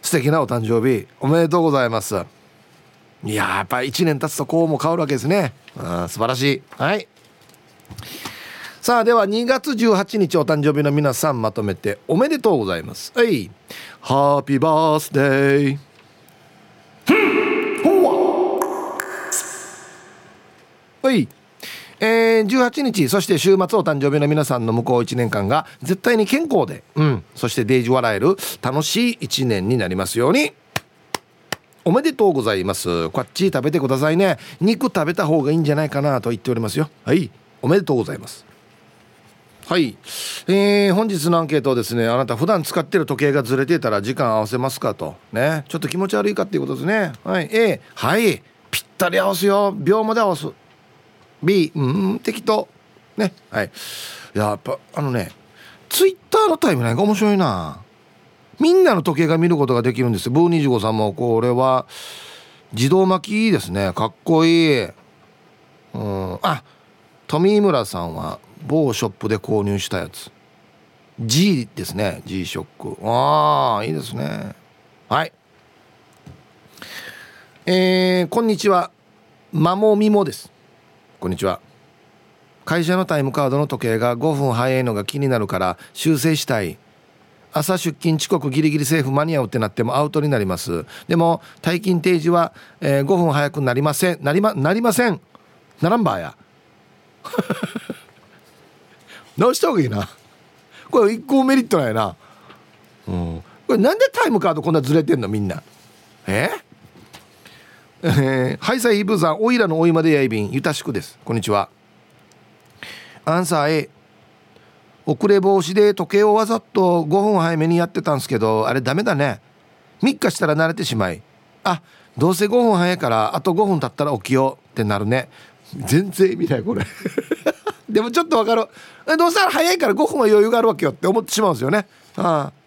素敵なお誕生日。おめでとうございます。いややっぱ1年経つとこうも変わるわけですね。素晴らしい。はい。さあでは2月18日お誕生日の皆さんまとめておめでとうございます。はい。ハッピーバースデーはい。えー、18日そして週末お誕生日の皆さんの向こう1年間が絶対に健康で、うん、そしてデージ笑える楽しい1年になりますように。おめでとうございます。こっち食べてくださいね。肉食べた方がいいんじゃないかなと言っておりますよ。はい。おめでとうございます。はい、えー、本日のアンケートですねあなた普段使ってる時計がずれてたら時間合わせますかと。ね。ちょっと気持ち悪いかっていうことですね。はい。A はい。ぴったり合わすよ。秒まで合わす。B うん適当。ね。はい。やっぱあのねツイッターのタイムラインが面白いな。みんなの時計が見ることができるんです。ブー25さんもこれは自動巻きですね。かっこいい。うん。あ富村さんは某ショップで購入したやつ。G ですね。G ショック。ああいいですね。はい。えー、こんにちは。マモミモです。こんにちは。会社のタイムカードの時計が5分早いのが気になるから修正したい。朝出勤遅刻ギリギリセーフ間に合うってなってもアウトになります。でも退勤定時は、えー、5分早くなりません。なりまなりません。ならんばや。直した方がいいな。これ一個メリットないな。うん。これなんでタイムカードこんなずれてんのみんな？え？えー、ハイサイイブさんおいらのおいまでやいびんゆたしくです。こんにちは。アンサー A 遅れ防止で時計をわざと5分早めにやってたんですけどあれダメだね。3日したら慣れてしまい。あどうせ5分早いからあと5分経ったら起きようってなるね。全然意味ないこれ。でもちょっとわかる。どうせ早いから5分は余裕があるわけよって思ってしまうんですよね。ああ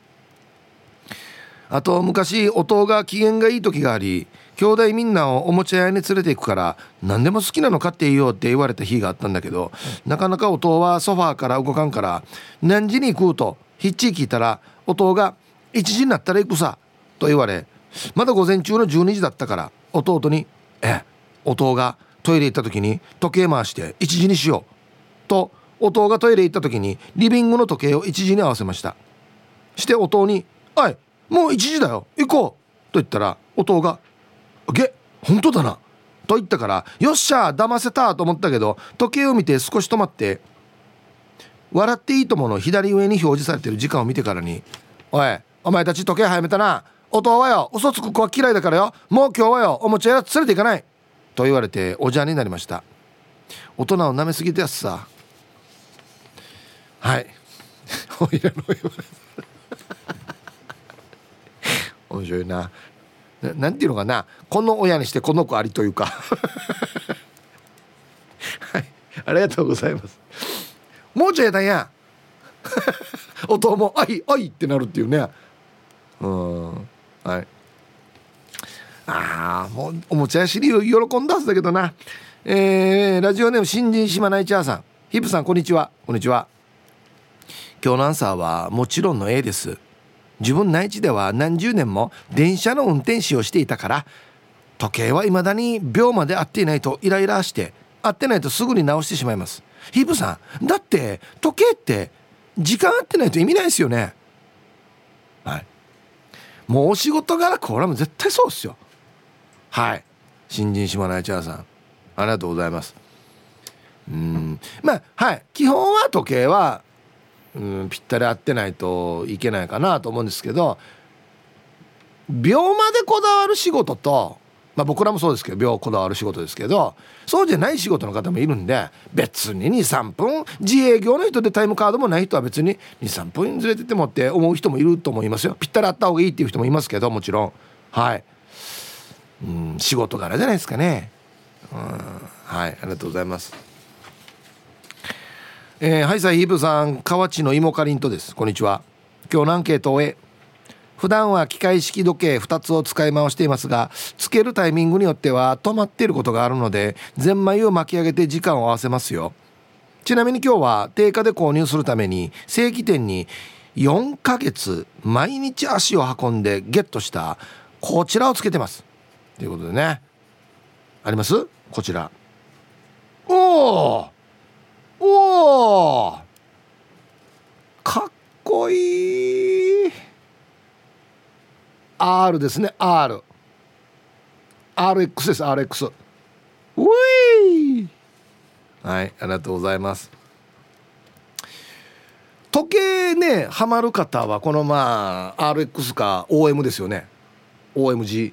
あと昔音が機嫌がいい時があり兄弟みんなをおもちゃ屋に連れて行くから何でも好きなの買っていいよって言われた日があったんだけど、なかなか音はソファーから動かんから何時に行くとヒッチ聞いたら音が1時になったら行くさと言われまだ午前中の12時だったから弟に「え音がトイレ行った時に時計回して1時にしよう」と弟がトイレ行った時にリビングの時計を1時に合わせました。して弟に「おいもう1時だよ。行こう」と言ったら弟が「げ本当だな」と言ったから「よっしゃ騙せた」と思ったけど時計を見て少し止まって「笑っていいとも」の左上に表示されてる時間を見てからに「おいお前たち時計早めたな。音はよ嘘つく子は嫌いだからよ。もう今日はよおもちゃやら連れて行かない。と言われておじゃになりました。大人を舐めすぎてやつさ。はい。面白いな。なんていうのかな。この親にしてこの子ありというか。はい。ありがとうございます。もうちょいやだんや。音も「あいあい」ってなるっていうね。うん。はい。ああもうおもちゃやしり喜んだはずだけどな。えー、ラジオネーム新人島内チャーさん。ヒップさんこんにちは。こんにちは。今日のアンサーはもちろんの A です。自分内地では何十年も電車の運転士をしていたから時計は未だに秒まで合っていないとイライラして合ってないとすぐに直してしまいます。ヒープさんだって時計って時間合ってないと意味ないですよね。はい。もうお仕事柄これはもう絶対そうっすよ。はい。新人島内茶さんありがとうございます。うん。まあはい。基本は時計はうんぴったり合ってないといけないかなと思うんですけど秒までこだわる仕事とまあ僕らもそうですけど秒こだわる仕事ですけどそうじゃない仕事の方もいるんで別に23分自営業の人でタイムカードもない人は別に23分ずれててもって思う人もいると思いますよ。ぴったりあった方がいいっていう人もいますけどもちろん。はい。うん仕事柄じゃないですかね。うんはいありがとうございます。えー、はいさヒープさん河内の芋かりんとです。こんにちは。今日のアンケートを終え普段は機械式時計2つを使い回していますがつけるタイミングによっては止まっていることがあるのでゼンマイを巻き上げて時間を合わせますよ。ちなみに今日は定価で購入するために正規店に4ヶ月毎日足を運んでゲットしたこちらをつけてます。ということでね。あります？こちら。おおおおかっこいい。R ですね R RX です RX ウィー！はいありがとうございます。時計ねハマる方はこのまあ RX か OM ですよね。OMG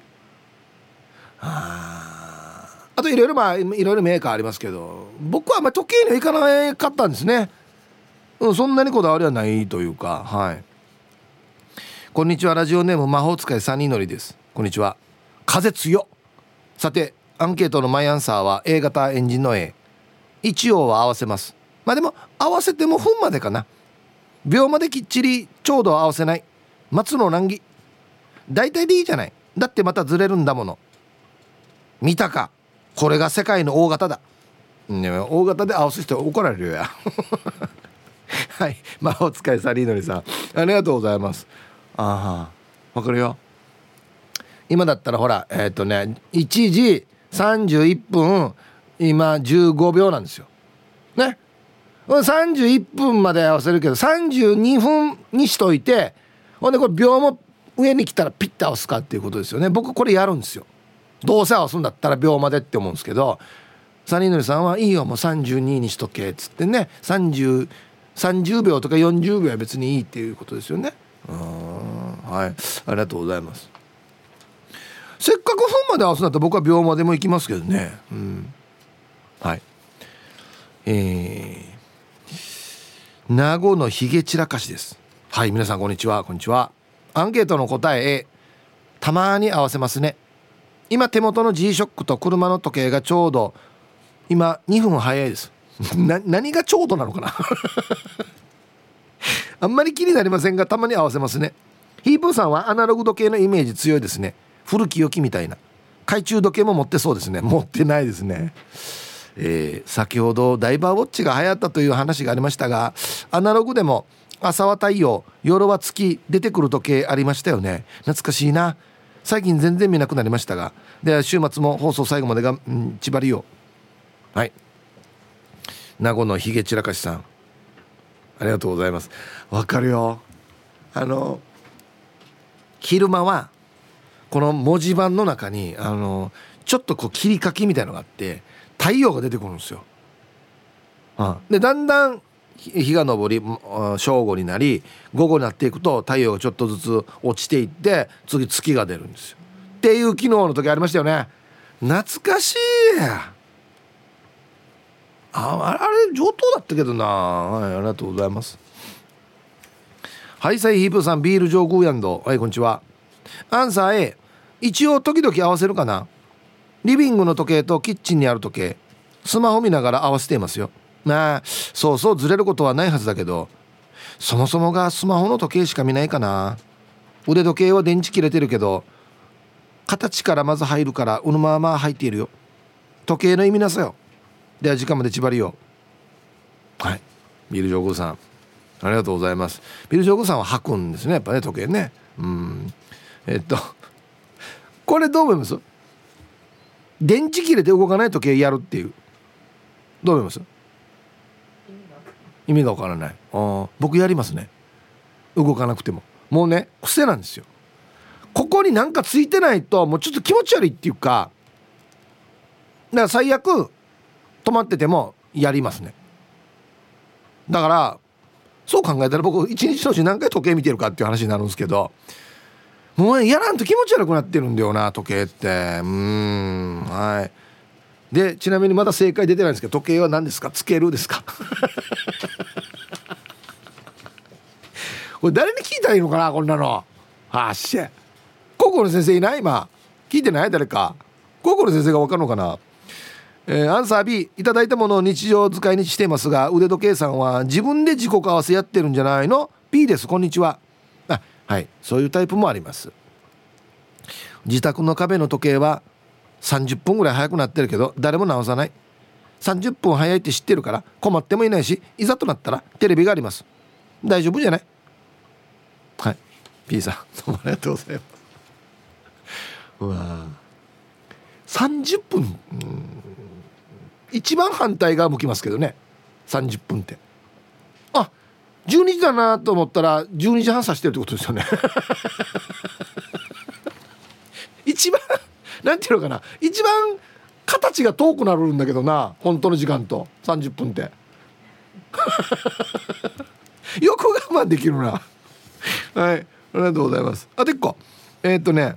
あといろいろまあいろいろメーカーありますけど僕はまり時計にはいかなかったんですね。うんそんなにこだわりはないというかはい。こんにちはラジオネーム魔法使いサニーのりです。こんにちは。風強さてアンケートのマイアンサーは A 型エンジンの A 一応は合わせます。まあでも合わせても分までかな。秒まできっちりちょうど合わせない。松の難儀。大体でいいじゃない。だってまたずれるんだもの。見たか。これが世界の大型だ、ね、大型で合わせて怒られるよや。はい。魔法使いサリーノリさん。ありがとうございます。ああわかるよ。今だったらほらえっ、ー、とね1時31分今15秒なんですよ。ね。31分まで合わせるけど32分にしといてほんでこれ秒も上に来たらピッて合わすかっていうことですよね。僕これやるんですよ。どうせ合わすんだったら秒までって思うんですけどサニーノリさんはいいよもう32にしとけっつってね30 30秒とか40秒は別にいいっていうことですよね。はい。ありがとうございます。せっかく分まで合わすんだったら僕は秒までも行きますけどね。うん。はい。えー、名護のひげ散らかしです。はい皆さんこんにちはこんにちは。アンケートの答え A たまに合わせますね。今手元の G-SHOCK と車の時計がちょうど今2分早いです。何がちょうどなのかな？あんまり気になりませんがたまに合わせますね。ヒープーさんはアナログ時計のイメージ強いですね。古き良きみたいな。懐中時計も持ってそうですね。持ってないですね。えー、先ほどダイバーウォッチが流行ったという話がありましたがアナログでも朝は太陽夜は月出てくる時計ありましたよね。懐かしいな。最近全然見なくなりましたがでは週末も放送最後までが、うん、千葉りよはい。名護のひげ散らかしさん。ありがとうございます。わかるよ。あの昼間はこの文字盤の中にあのちょっとこう切り欠きみたいのがあって太陽が出てくるんですよ。あ。でだんだん日が昇り正午になり午後になっていくと太陽がちょっとずつ落ちていって次月が出るんですよ。っていう昨日の時ありましたよね。懐かしいああれ上等だったけどな。はいありがとうございます。はいサイヒープさんビール上空やんど。はいこんにちは。アンサー A 一応時々合わせるかな。リビングの時計とキッチンにある時計。スマホ見ながら合わせていますよ。まあそうそうずれることはないはずだけどそもそもがスマホの時計しか見ないかな。腕時計は電池切れてるけど形からまず入るからうのまあまあ入っているよ。時計の意味なさよ。では時間まで縛りよはい。ビル・ジョーグさん。ありがとうございます。ビル・ジョーグさんは履くんですねやっぱね時計ね。うん。えっとこれどう思います？電池切れて動かない時計やるっていう。どう思います？意味がわからない。あ僕やりますね。動かなくても。もうね癖なんですよ。ここになんかついてないともうちょっと気持ち悪いっていうかだから最悪止まっててもやりますね。だからそう考えたら僕一日のうち何回時計見てるかっていう話になるんですけどもうやらんと気持ち悪くなってるんだよな時計って。うんはい。でちなみにまだ正解出てないんですけど時計は何ですか？つけるですか？これ誰に聞いたらいいのかなこんなの。あっし高校の先生いない？今。聞いてない？誰か。高校の先生が分かるのかな？えー、アンサー B いただいたものを日常使いにしていますが腕時計さんは自分で自己為替やってるんじゃないの？B です。こんにちは。あはい。そういうタイプもあります。自宅の壁の時計は30分ぐらい早くなってるけど誰も直さない。30分早いって知ってるから困ってもいないしいざとなったらテレビがあります。大丈夫じゃない？はい。P さんどうもありがとうございます。うわ30分、一番反対側向きますけどね。30分って。あ12時だなと思ったら12時半指してるってことですよね。なんていうのかな。一番形が遠くなるんだけどな。本当の時間と。30分って。よく我慢できるな。はい。ありがとうございます。あと1個えー、っとね。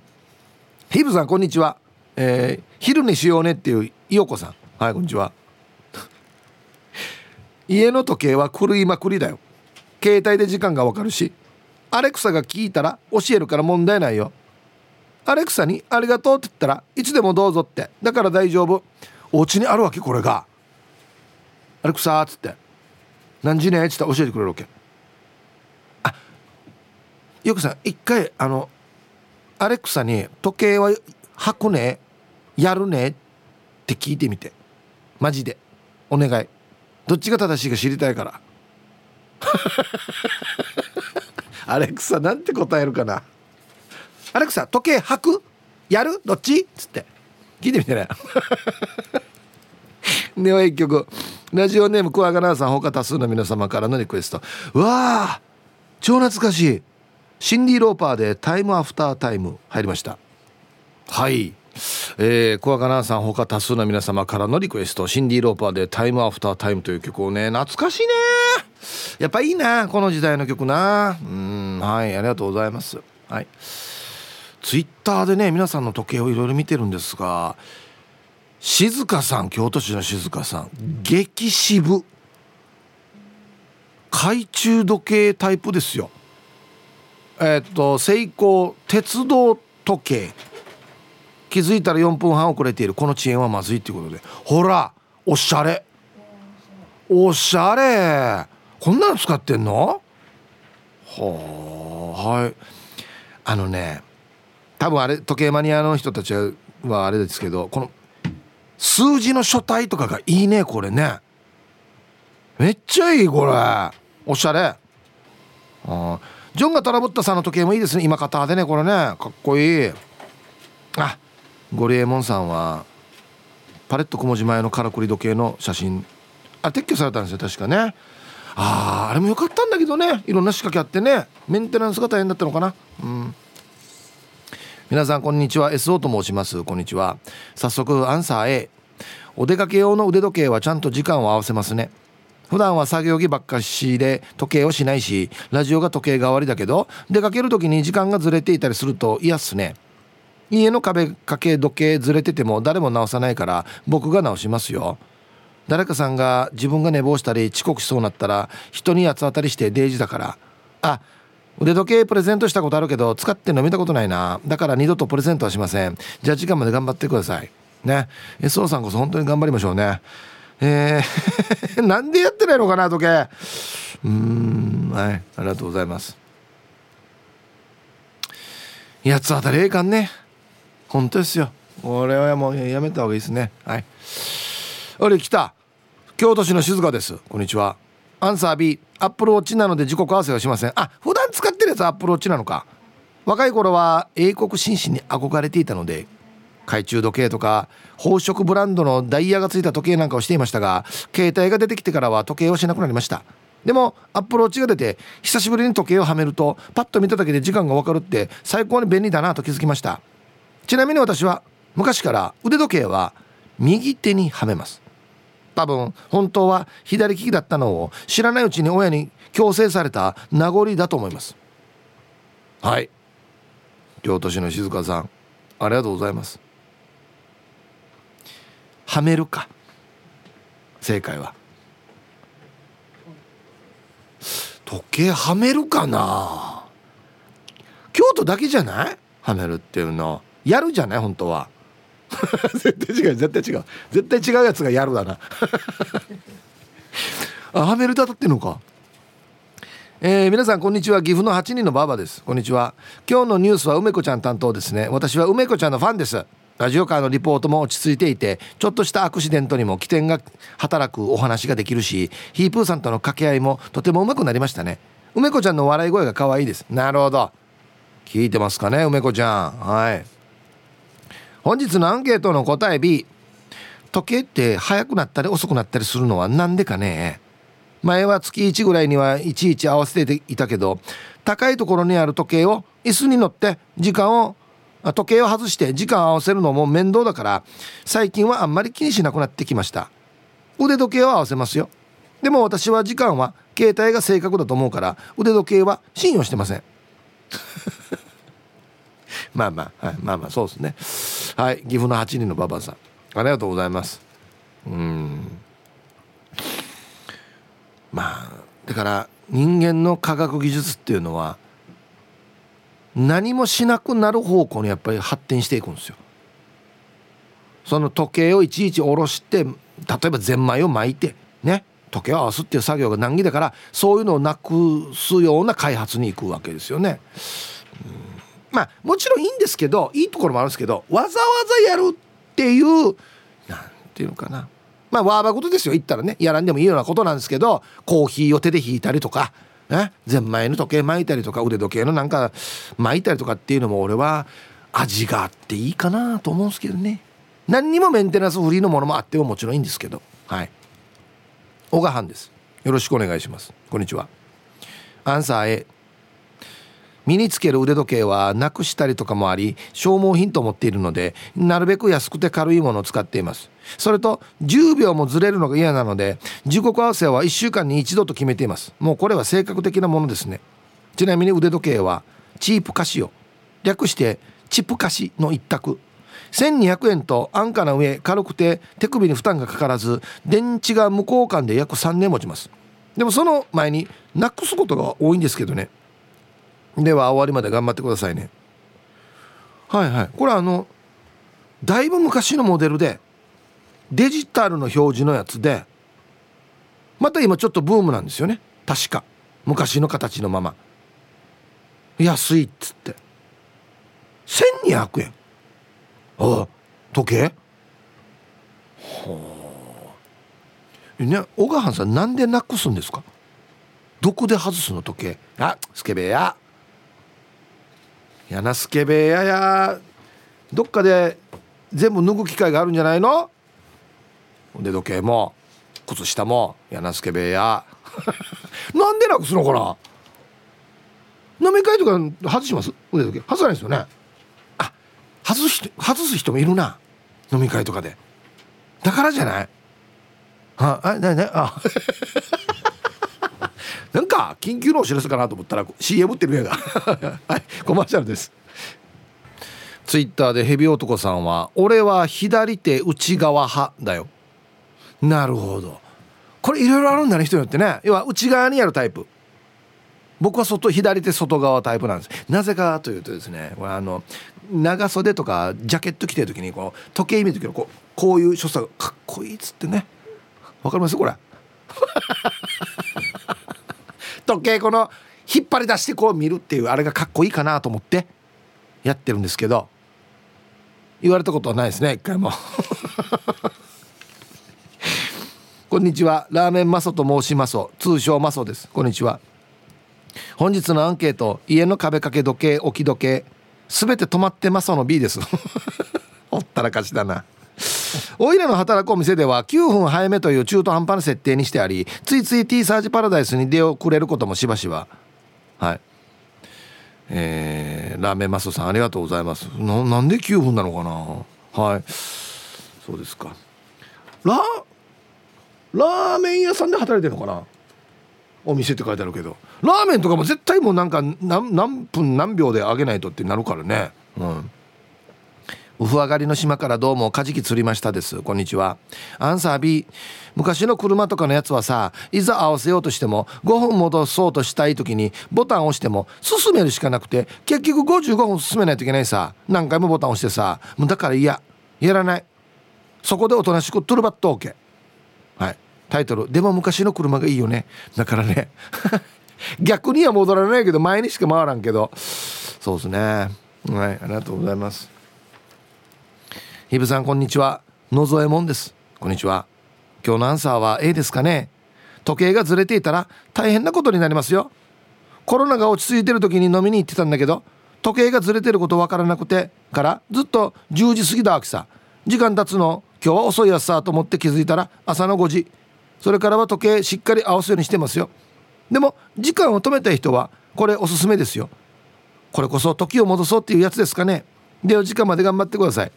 ヒブさんこんにちは。えー、昼寝しようねっていういよこさん。はいこんにちは。家の時計は狂いまくりだよ。携帯で時間がわかるしアレクサが聞いたら教えるから問題ないよ。アレクサに「ありがとう」って言ったら「いつでもどうぞ」ってだから大丈夫お家にあるわけこれが「アレクサ」っつって「何時ね?」っつって教えてくれるわけあよくさ一回あのアレクサに「時計は履くねやるね」って聞いてみて。マジで。お願い。どっちが正しいか知りたいから。アレクサなんて答えるかな。アレクサ時計履く？やる？どっち？っつって。聞いてみてね。では一曲ラジオネームクワガナーさん他多数の皆様からのリクエスト。うわあ超懐かしい。シンディ・ローパーで「タイムアフタータイム」入りました。はい。えー、小若菜さん他多数の皆様からのリクエスト。シンディ・ローパーで「タイムアフタータイム」という曲をね懐かしいね。やっぱいいなこの時代の曲な。うんはいありがとうございます。はい。ツイッターでね皆さんの時計をいろいろ見てるんですが静香さん京都市の静香さん激渋。懐中時計タイプですよ。えっ、とセイコー鉄道時計。気づいたら4分半遅れている。この遅延はまずいっていうことで。ほらおしゃれ。おしゃれ。こんなの使ってんの？はあはい。あのね多分あれ時計マニアの人たちはあれですけどこの数字の書体とかがいいねこれね。めっちゃいいこれ。おしゃれ。あジョンがトラブったさんの時計もいいですね。今型でねこれね。かっこいい。あゴリエモンさんはパレット小文字前のからくり時計の写真。あ撤去されたんですよ確かね。あああれも良かったんだけどね。いろんな仕掛けあってね。メンテナンスが大変だったのかな。うん。皆さんこんにちは。SO と申します。こんにちは。早速アンサー A お出かけ用の腕時計はちゃんと時間を合わせますね。普段は作業着ばっかしで時計をしないしラジオが時計代わりだけど出かける時に時間がずれていたりすると嫌っすね。家の壁掛け時計ずれてても誰も直さないから僕が直しますよ。誰かさんが自分が寝坊したり遅刻しそうになったら人に八つ当たりしてデイジだから。あ腕時計プレゼントしたことあるけど使って飲めたことないな。だから二度とプレゼントはしません。じゃあ時間まで頑張ってください。ね。SO さんこそ本当に頑張りましょうね。えー なんでやってないのかな時計。うんはい。ありがとうございます。八つ当たりええかんね。本当ですよ。俺はもうやめた方がいいですね。はい。あれ来た。京都市の静香です。こんにちは。アンサー B アップルウォッチなので時刻合わせはしません。あ普アップルウォッチなのか。若い頃は英国紳士に憧れていたので懐中時計とか宝飾ブランドのダイヤがついた時計なんかをしていましたが携帯が出てきてからは時計をしなくなりました。でもアップルウォッチが出て久しぶりに時計をはめるとパッと見ただけで時間が分かるって最高に便利だなと気づきました。ちなみに私は昔から腕時計は右手にはめます。多分本当は左利きだったのを知らないうちに親に強制された名残だと思います。はい。京都市の静香さんありがとうございます。はめるか。正解は。時計はめるかな。京都だけじゃない？はめるっていうの。やるじゃない？本当は。絶対違う。絶対違う。絶対違うやつがやるだな。あはめるとってのか。えー、皆さんこんにちは。岐阜の8人のばばです。こんにちは。今日のニュースは梅子ちゃん担当ですね。私は梅子ちゃんのファンです。ラジオカーのリポートも落ち着いていてちょっとしたアクシデントにも起点が働くお話ができるしヒープーさんとの掛け合いもとてもうまくなりましたね。梅子ちゃんの笑い声が可愛いです。なるほど。聞いてますかね梅子ちゃん。はい。本日のアンケートの答え B 時計って早くなったり遅くなったりするのは何でかね。前は月1ぐらいにはいちいち合わせていたけど高いところにある時計を椅子に乗って時間を時計を外して時間を合わせるのも面倒だから最近はあんまり気にしなくなってきました。腕時計は合わせますよ。でも私は時間は携帯が正確だと思うから腕時計は信用してません。まあまあ、はい、まあまあそうですね。はい岐阜の8人のババさんありがとうございます。うん。まあだから人間の科学技術っていうのは何もしなくなる方向にやっぱり発展していくんですよ。その時計をいちいち下ろして例えばゼンマイを巻いてね時計を合わすっていう作業が難儀だからそういうのをなくすような開発に行くわけですよね。まあもちろんいいんですけどいいところもあるんですけどわざわざやるっていう何ていうのかなまあワーバーことですよ。言ったらね。やらんでもいいようなことなんですけどコーヒーを手で引いたりとかね。ゼンマイの時計巻いたりとか腕時計のなんか巻いたりとかっていうのも俺は味があっていいかなと思うんですけどね。何にもメンテナンスフリーのものもあってももちろんいいんですけど。はい。小川藩です。よろしくお願いします。こんにちは。アンサー A 身につける腕時計はなくしたりとかもあり消耗品と思っているのでなるべく安くて軽いものを使っています。それと10秒もずれるのが嫌なので時刻合わせは1週間に1度と決めています。もうこれは性格的なものですね。ちなみに腕時計はチープカシオ略してチップカシの一択。1200円と安価な上軽くて手首に負担がかからず電池が無交換で約3年持ちます。でもその前になくすことが多いんですけどね。では終わりまで頑張ってくださいね。はいはい。これあのだいぶ昔のモデルでデジタルの表示のやつでまた今ちょっとブームなんですよね。確か。昔の形のまま。安いっつって。1200円。ああ時計？はあ。ね小川さんなんでなくすんですか？どこで外すの時計？あスケベや。やなスケベやや。どっかで全部脱ぐ機会があるんじゃないの？腕時計も。靴下も。やなスケベや。なんでなくすのかな？飲み会とか外します？腕時計。外さないですよね？あ外す人外す人もいるな。飲み会とかで。だからじゃない？ああななあ。なんか緊急のお知らせかなと思ったら CM ってるやが。はいコマーシャルです。ツイッターでヘビ男さんは「俺は左手内側派だよ」なるほど。これいろいろあるんだね人によってね。要は内側にやるタイプ。僕は外左手外側タイプなんです。なぜかというとですねこれあの長袖とかジャケット着てる時にこの時計見る時のこうこういう所作がかっこいいっつってね。わかります？これ。時計この引っ張り出してこう見るっていうあれがかっこいいかなと思ってやってるんですけど言われたことはないですね一回も。こんにちは。ラーメンマソと申します。通称マソです。こんにちは。本日のアンケート家の壁掛け時計置き時計すべて止まってマソの B です。ほったらかしだな。おいらの働くお店では9分早めという中途半端な設定にしてありついつい T サージパラダイスに出遅れることもしばしば。はい。えー、ラーメンマストさんありがとうございます。なんで9分なのかな？はい。そうですか。ララーメン屋さんで働いてるのかな？お店って書いてあるけど。ラーメンとかも絶対もうなんか何何分何秒で揚げないとってなるからね。うん。ウフ上がりの島からどうもカジキ釣りましたです。こんにちは。アンサー B 昔の車とかのやつはさいざ合わせようとしても5分戻そうとしたい時にボタンを押しても進めるしかなくて結局55分進めないといけないさ。何回もボタン押してさだから嫌。やらない。そこでおとなしくトゥルバット OK はい。タイトル「でも昔の車がいいよね」だからね。逆には戻らないけど前にしか回らんけど。そうですね。はい。ありがとうございます。ひぶさんこんにちは。野添もんです。こんにちは。今日のアンサーは A ですかね。時計がずれていたら大変なことになりますよ。コロナが落ち着いてる時に飲みに行ってたんだけど時計がずれてること分からなくてからずっと10時過ぎだわけさ。時間経つの今日は遅いやつさと思って気づいたら朝の5時。それからは時計しっかり合わすようにしてますよ。でも時間を止めた人はこれおすすめですよ。これこそ時を戻そうっていうやつですかね。では時間まで頑張ってください。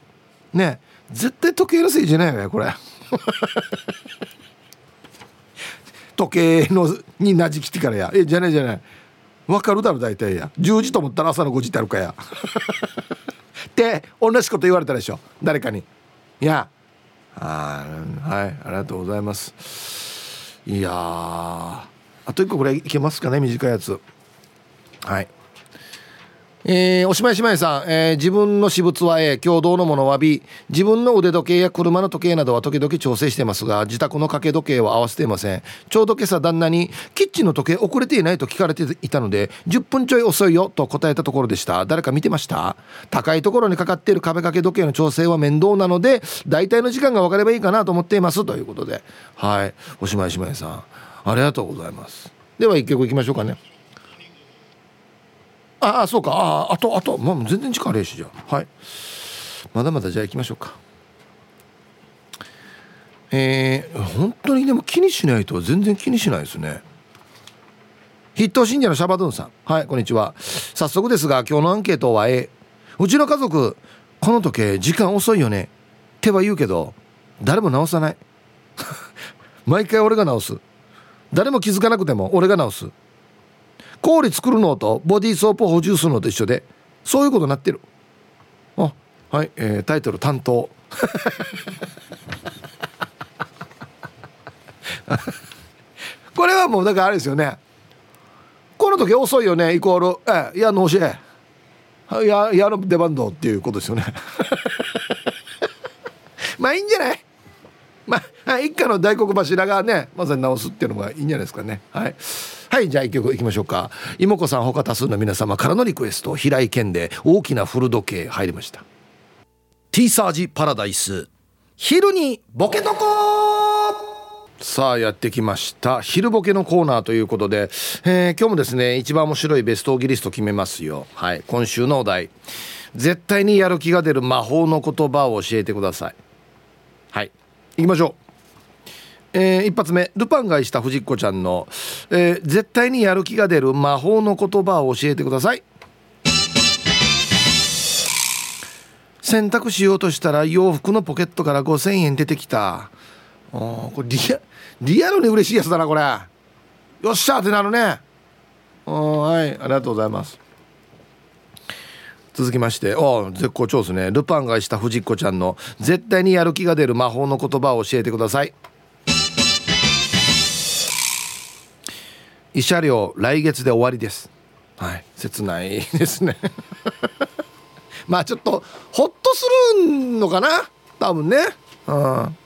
ね絶対時計のせいじゃないよねこれ。時計のになじきてからや。えじゃないじゃない。わかるだろ大体や。10時と思ったら朝の5時ってあるかや。って同じこと言われたでしょ。誰かに。いや。あはいありがとうございます。いやあと1個これいけますかね短いやつ。はい。えー、おしまいしまいさん、えー、自分の私物は A 共同のものは B 自分の腕時計や車の時計などは時々調整してますが自宅の掛け時計は合わせていません。ちょうど今朝旦那にキッチンの時計遅れていないと聞かれていたので10分ちょい遅いよと答えたところでした。誰か見てました？高いところにかかっている壁掛け時計の調整は面倒なので大体の時間が分かればいいかなと思っています。ということで。はい。おしまいしまいさん。ありがとうございます。では一曲いきましょうかね。ああそうか。あああとあともう全然力あるしじゃはい。まだまだじゃあ行きましょうか。えー、本当にでも気にしないと全然気にしないですね。筆頭信者のシャバドゥンさん。はいこんにちは。早速ですが今日のアンケートは A うちの家族この時計時間遅いよね。っては言うけど誰も直さない。毎回俺が直す。誰も気づかなくても俺が直す。氷作るのとボディーソープ補充するのと一緒でそういうことになってる。あはい、えー、タイトル担当。これはもうだからあれですよね。この時遅いよねイコール。えいや脳死いややる出番どっていうことですよね。まあいいんじゃない？まあ一家の大黒柱がねまさに直すっていうのがいいんじゃないですかね。はい。はいじゃあ一曲いきましょうか。妹子さん他多数の皆様からのリクエスト平井堅で大きな古時計入りました。T サージパラダイス昼にボケとこさあやってきました。昼ボケのコーナーということで、えー、今日もですね一番面白いベストオギリスト決めますよ。はい今週のお題。絶対にやる気が出る魔法の言葉を教えてください。はい。行きましょう。えー、一発目。ルパンがいした藤子ちゃんの、えー、絶対にやる気が出る魔法の言葉を教えてください。洗濯しようとしたら洋服のポケットから5000円出てきた。あこれリアリアルに嬉しいやつだなこれ。よっしゃってなるね。はいありがとうございます。続きましてお絶好調ですね。ルパンがした藤子ちゃんの絶対にやる気が出る魔法の言葉を教えてください。慰謝料来月で終わりです。はい。切ないですね。まあちょっとほっとするのかな？多分ね。うん。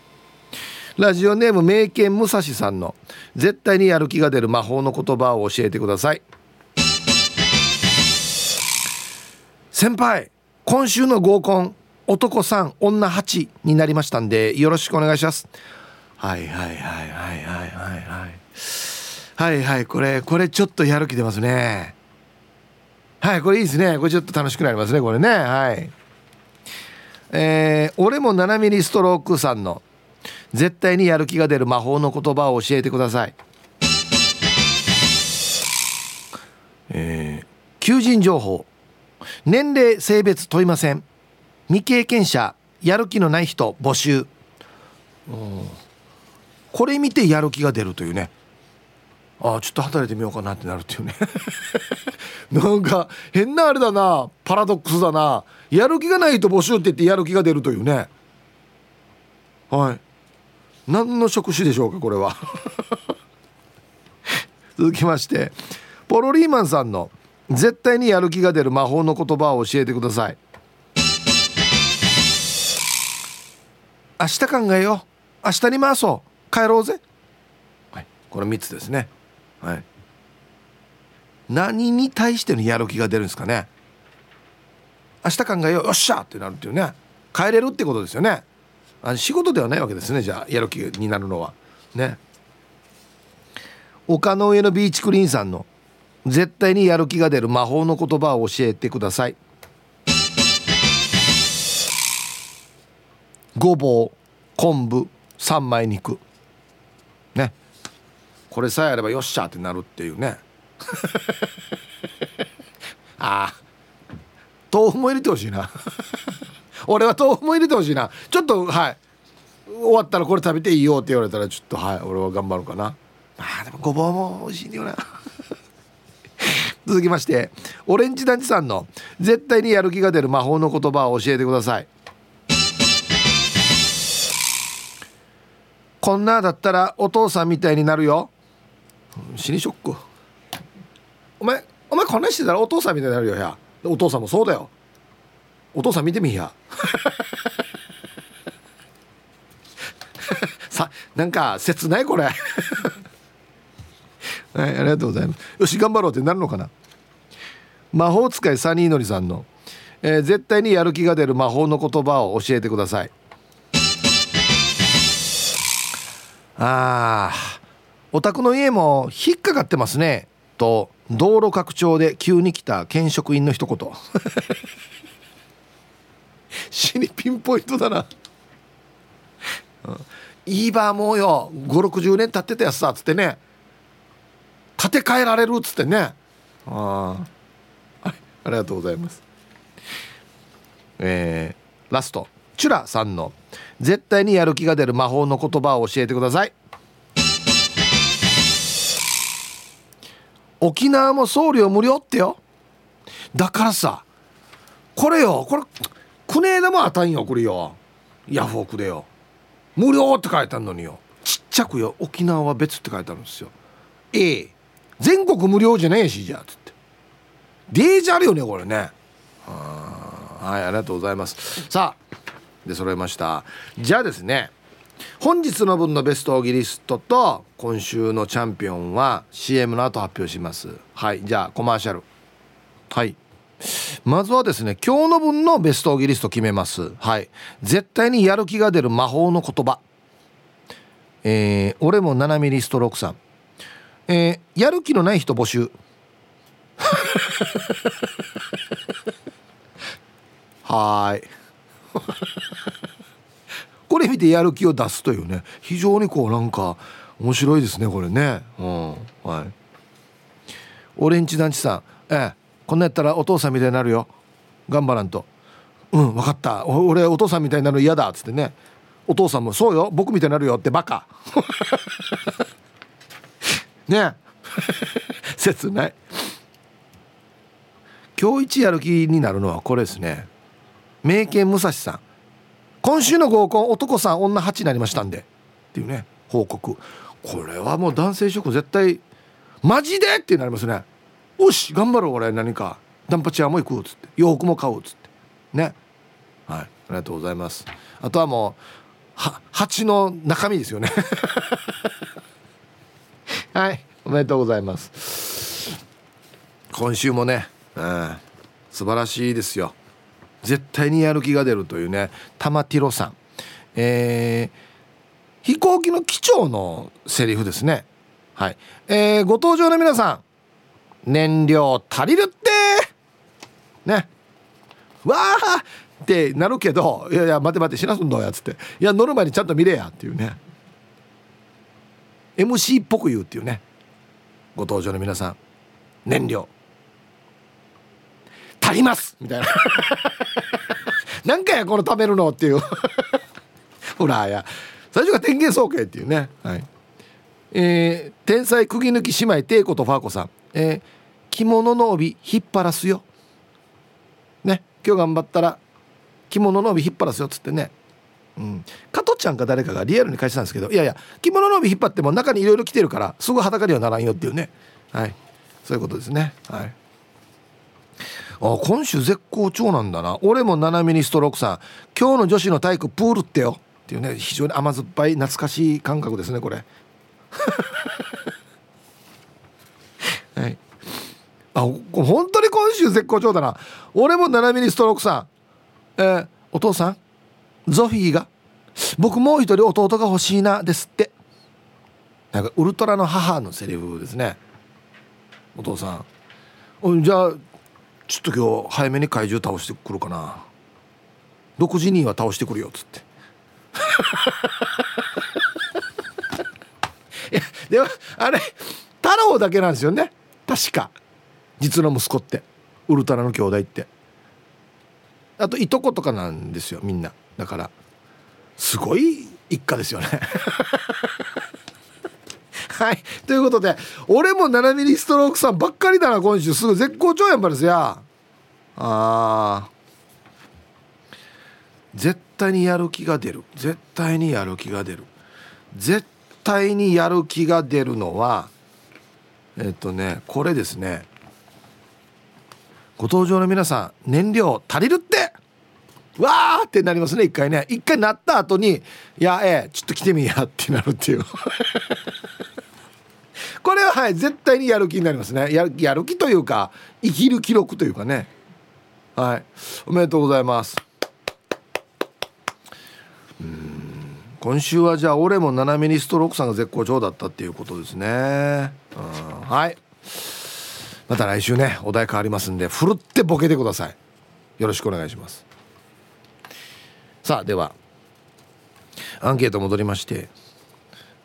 ラジオネーム名犬武蔵さんの絶対にやる気が出る魔法の言葉を教えてください。先輩今週の合コン男3女8になりましたんでよろしくお願いします。はいはいはいはいはいはいはい。はいはいこれこれちょっとやる気出ますね。はいこれいいですね。これちょっと楽しくなりますねこれね。はい。えー、俺も7ミリストロークさんの絶対にやる気が出る魔法の言葉を教えてください。えー、求人情報。年齢性別問いません。未経験者やる気のない人募集。うん。これ見てやる気が出るというね。ああちょっと働いてみようかなってなるっていうね。なんか変なあれだな。パラドックスだな。やる気がないと募集って言ってやる気が出るというね。はい。何の職種でしょうかこれは。続きましてポロリーマンさんの絶対にやる気が出る魔法の言葉を教えてください。明日考えよう。明日に回そう。帰ろうぜ。はい。この3つですね。はい。何に対してのやる気が出るんですかね。明日考えよう。よっしゃってなるっていうね。帰れるってことですよね。あ仕事ではないわけですね。じゃあやる気になるのは。ね。丘の上のビーチクリーンさんの絶対にやる気が出る魔法の言葉を教えてください。ごぼう昆布三枚肉。ね。これさえあればよっしゃってなるっていうね。ああ豆腐も入れてほしいな。俺は豆腐も入れてほしいな。ちょっとはい。終わったらこれ食べていいよって言われたらちょっとはい俺は頑張るかな。まあでもごぼうも美味しいんだよな。続きましてオレンジ団地さんの絶対にやる気が出る魔法の言葉を教えてください。こんなだったらお父さんみたいになるよ。死にショック。お前お前こんなしてたらお父さんみたいになるよやお父さんもそうだよ。お父さん見てみや。さなんか切ないこれ。はいありがとうございます。よし頑張ろうってなるのかな？魔法使いサニーのりさんの、えー、絶対にやる気が出る魔法の言葉を教えてください。あーお宅の家も引っかかってますね。と道路拡張で急に来た県職員の一言。死にピンポイントだな、うん、いいばもうよ。560年経ってたやつさっつってね。建て替えられるっつってね。ああありがとうございます。えー、ラスト。チュラさんの絶対にやる気が出る魔法の言葉を教えてください。沖縄も送料無料ってよ。だからさこれよこれ国枝も当たんよこれよ。ヤフオクでよ。無料って書いてあるのによ。ちっちゃくよ。沖縄は別って書いてあるんですよ。ええ全国無料じゃねえしじゃあつって。デージあるよねこれね。はいありがとうございます。さあで揃えました。じゃあですね本日の分のベストオギリストと今週のチャンピオンは CM の後発表します。はいじゃあコマーシャル。はい。まずはですね今日の分のベストオギリスト決めます。はい。絶対にやる気が出る魔法の言葉。えー、俺も7ミリスト6さん。えー、やる気のない人募集。はい。これ見てやる気を出すというね。非常にこうなんか面白いですねこれね。うん。はい。オレンジ団地さん。ええこんなやったらお父さんみたいになるよ。頑張らんと。うん分かった。俺お父さんみたいになるの嫌だ。っつってね。お父さんもそうよ。僕みたいになるよってバカ。ね。切ない。今日一やる気になるのはこれですね。名犬武蔵さん。今週の合コン男さん女8になりましたんで。っていうね報告。これはもう男性諸君絶対マジでってなりますね。よし頑張ろう俺何か。ダンパチ屋も行くっつって。洋服も買おうっつって。ね。はい。ありがとうございます。あとはもうは蜂の中身ですよね。はい。おめでとうございます。今週もね、うん、素晴らしいですよ。絶対にやる気が出るというね玉ティロさん。えー飛行機の機長のセリフですね。はい、えー、ご登場の皆さん燃料足りるってね。わあってなるけどいやいや待て待てしなすんだやつって。いや乗る前にちゃんと見れやっていうね。MC っぽく言うっていうね。ご登場の皆さん。燃料。足ります。みたいな。何回やこの食べるのっていう。ほらや。最初が天元総計っていうね。はい。えー、天才釘抜き姉妹テイコとファーコさん、えー、着物の帯引っ張らすよ。ね。今日頑張ったら着物の帯引っ張らすよっつってね。うん、加トちゃんか誰かがリアルに返したんですけどいやいや着物の帯引っ張っても中にいろいろ着てるからすぐ裸にはならんよっていうね。はい。そういうことですね。はい。あ今週絶好調なんだな。俺も七ミニストロークさん今日の女子の体育プールってよ。っていうね非常に甘酸っぱい懐かしい感覚ですねこれ。はい。あ本当に今週絶好調だな。俺も7ミリストロークさん。えー、お父さん？ゾフィーが僕もう一人弟が欲しいなですって。なんかウルトラの母のセリフですね。お父さん。じゃあちょっと今日早めに怪獣倒してくるかな。6時には倒してくるよっつって。いやでもあれ太郎だけなんですよね。確か。実の息子って。ウルトラの兄弟って。あといとことかなんですよみんな。だからすごい一家ですよね。はい。ということで俺も7ミリストロークさんばっかりだな今週。すぐ絶好調やんばですやあ絶対にやる気が出る。絶対にやる気が出る。絶対にやる気が出るのはえっとねこれですね。ご登場の皆さん燃料足りるってわーってなりますね一回ね。一回なった後に「いやええちょっと来てみや」ってなるっていう。これははい絶対にやる気になりますね。ややる気というか生きる記録というかね。はい。おめでとうございます。うん。今週はじゃあ俺も斜めにストロークさんが絶好調だったっていうことですね、うん、はい。また来週ねお題変わりますんでふるってボケてください。よろしくお願いします。さあではアンケート戻りまして。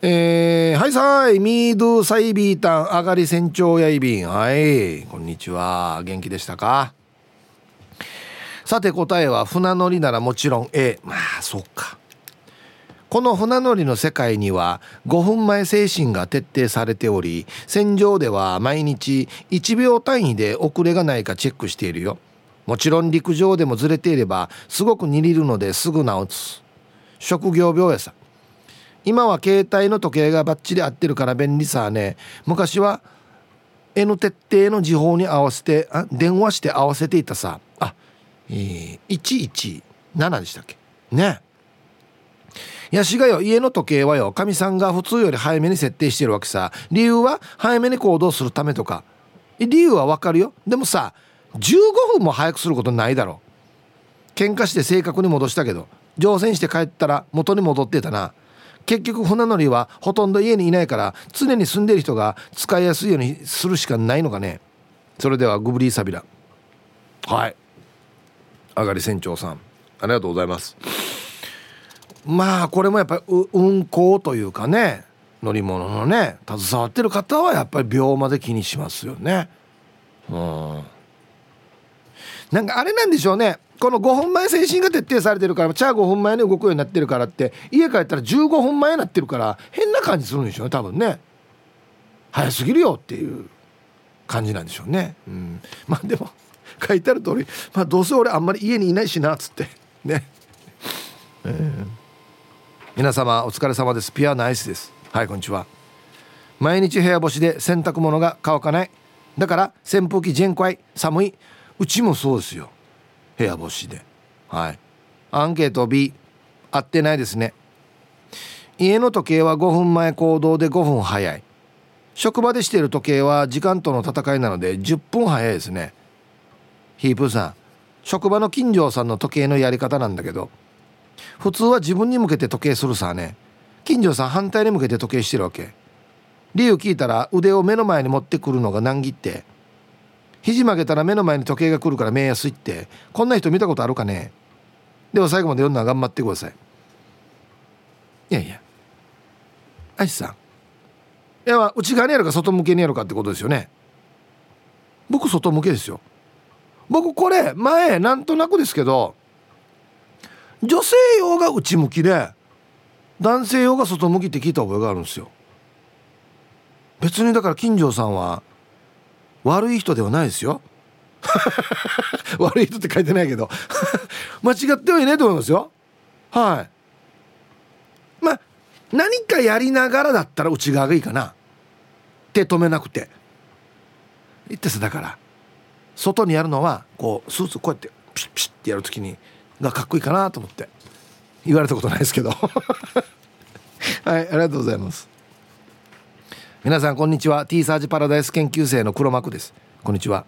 えー、はいさいミードサイビータン上がり船長やいびん。はいこんにちは。元気でしたか？さて答えは船乗りならもちろん A まあそっか。この船乗りの世界には5分前精神が徹底されており船上では毎日1秒単位で遅れがないかチェックしているよ。もちろん陸上でもずれていればすごく似るのですぐ直す。職業病やさ。今は携帯の時計がバッチリ合ってるから便利さね。昔は N 徹底の時報に合わせてあ電話して合わせていたさ。あ、えー、117でしたっけ？ね。やしがよ家の時計はよかみさんが普通より早めに設定してるわけさ。理由は早めに行動するためとか。理由はわかるよ。でもさ15分も早くすることないだろ。喧嘩して正確に戻したけど乗船して帰ったら元に戻ってたな。結局船乗りはほとんど家にいないから常に住んでる人が使いやすいようにするしかないのかね。それではグブリーサビラ。はい。上がり船長さん。ありがとうございます。まあこれもやっぱり運行というかね乗り物のね携わってる方はやっぱり秒まで気にしますよね。うん。なんかあれなんでしょうね。この5分前精神が徹底されてるからチャー5分前に動くようになってるからって家帰ったら15分前になってるから変な感じするんでしょうね多分ね。早すぎるよっていう感じなんでしょうね、うん、まあでも書いてある通りまあどうせ俺あんまり家にいないしなっつって。ね、えー、皆様お疲れ様です。ピアナイスです。はいこんにちは。毎日部屋干しで洗濯物が乾かない。だから扇風機全開寒い。うちもそうですよ。部屋干しで。はい。アンケート B 合ってないですね。家の時計は5分前行動で5分早い。職場でしている時計は時間との戦いなので10分早いですね。ヒープーさん。職場の金城さんの時計のやり方なんだけど。普通は自分に向けて時計するさね。金城さん反対に向けて時計してるわけ。理由聞いたら腕を目の前に持ってくるのが難儀って。肘曲げたら目の前に時計が来るから目安いって。こんな人見たことあるかね？では最後まで読んだら頑張ってください。いやいや。アイスさん。いや内側にやるか外向けにやるかってことですよね。僕外向けですよ。僕これ前なんとなくですけど女性用が内向きで男性用が外向きって聞いた覚えがあるんですよ。別にだから金城さんは悪い人ではないですよ。悪い人って書いてないけど。間違ってはいないと思いますよ。はい。まあ何かやりながらだったら内側がいいかな。手止めなくて。言ってさだから。外にやるのはこうスーツこうやってピシッピシッってやる時にがかっこいいかなと思って。言われたことないですけど。はいありがとうございます。皆さんこんにちは。T サージパラダイス研究生の黒幕です。こんにちは。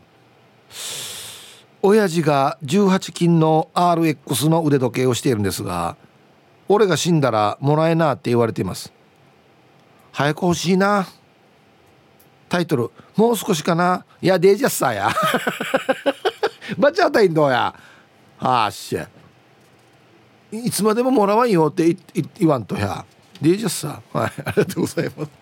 親父が18金の RX の腕時計をしているんですが俺が死んだらもらえなって言われています。早く欲しいな。タイトルもう少しかな。いやデージャスさや。バチャータインどうや。はあしいつまでももらわんよって言わんとや。デージャスさはいありがとうございます。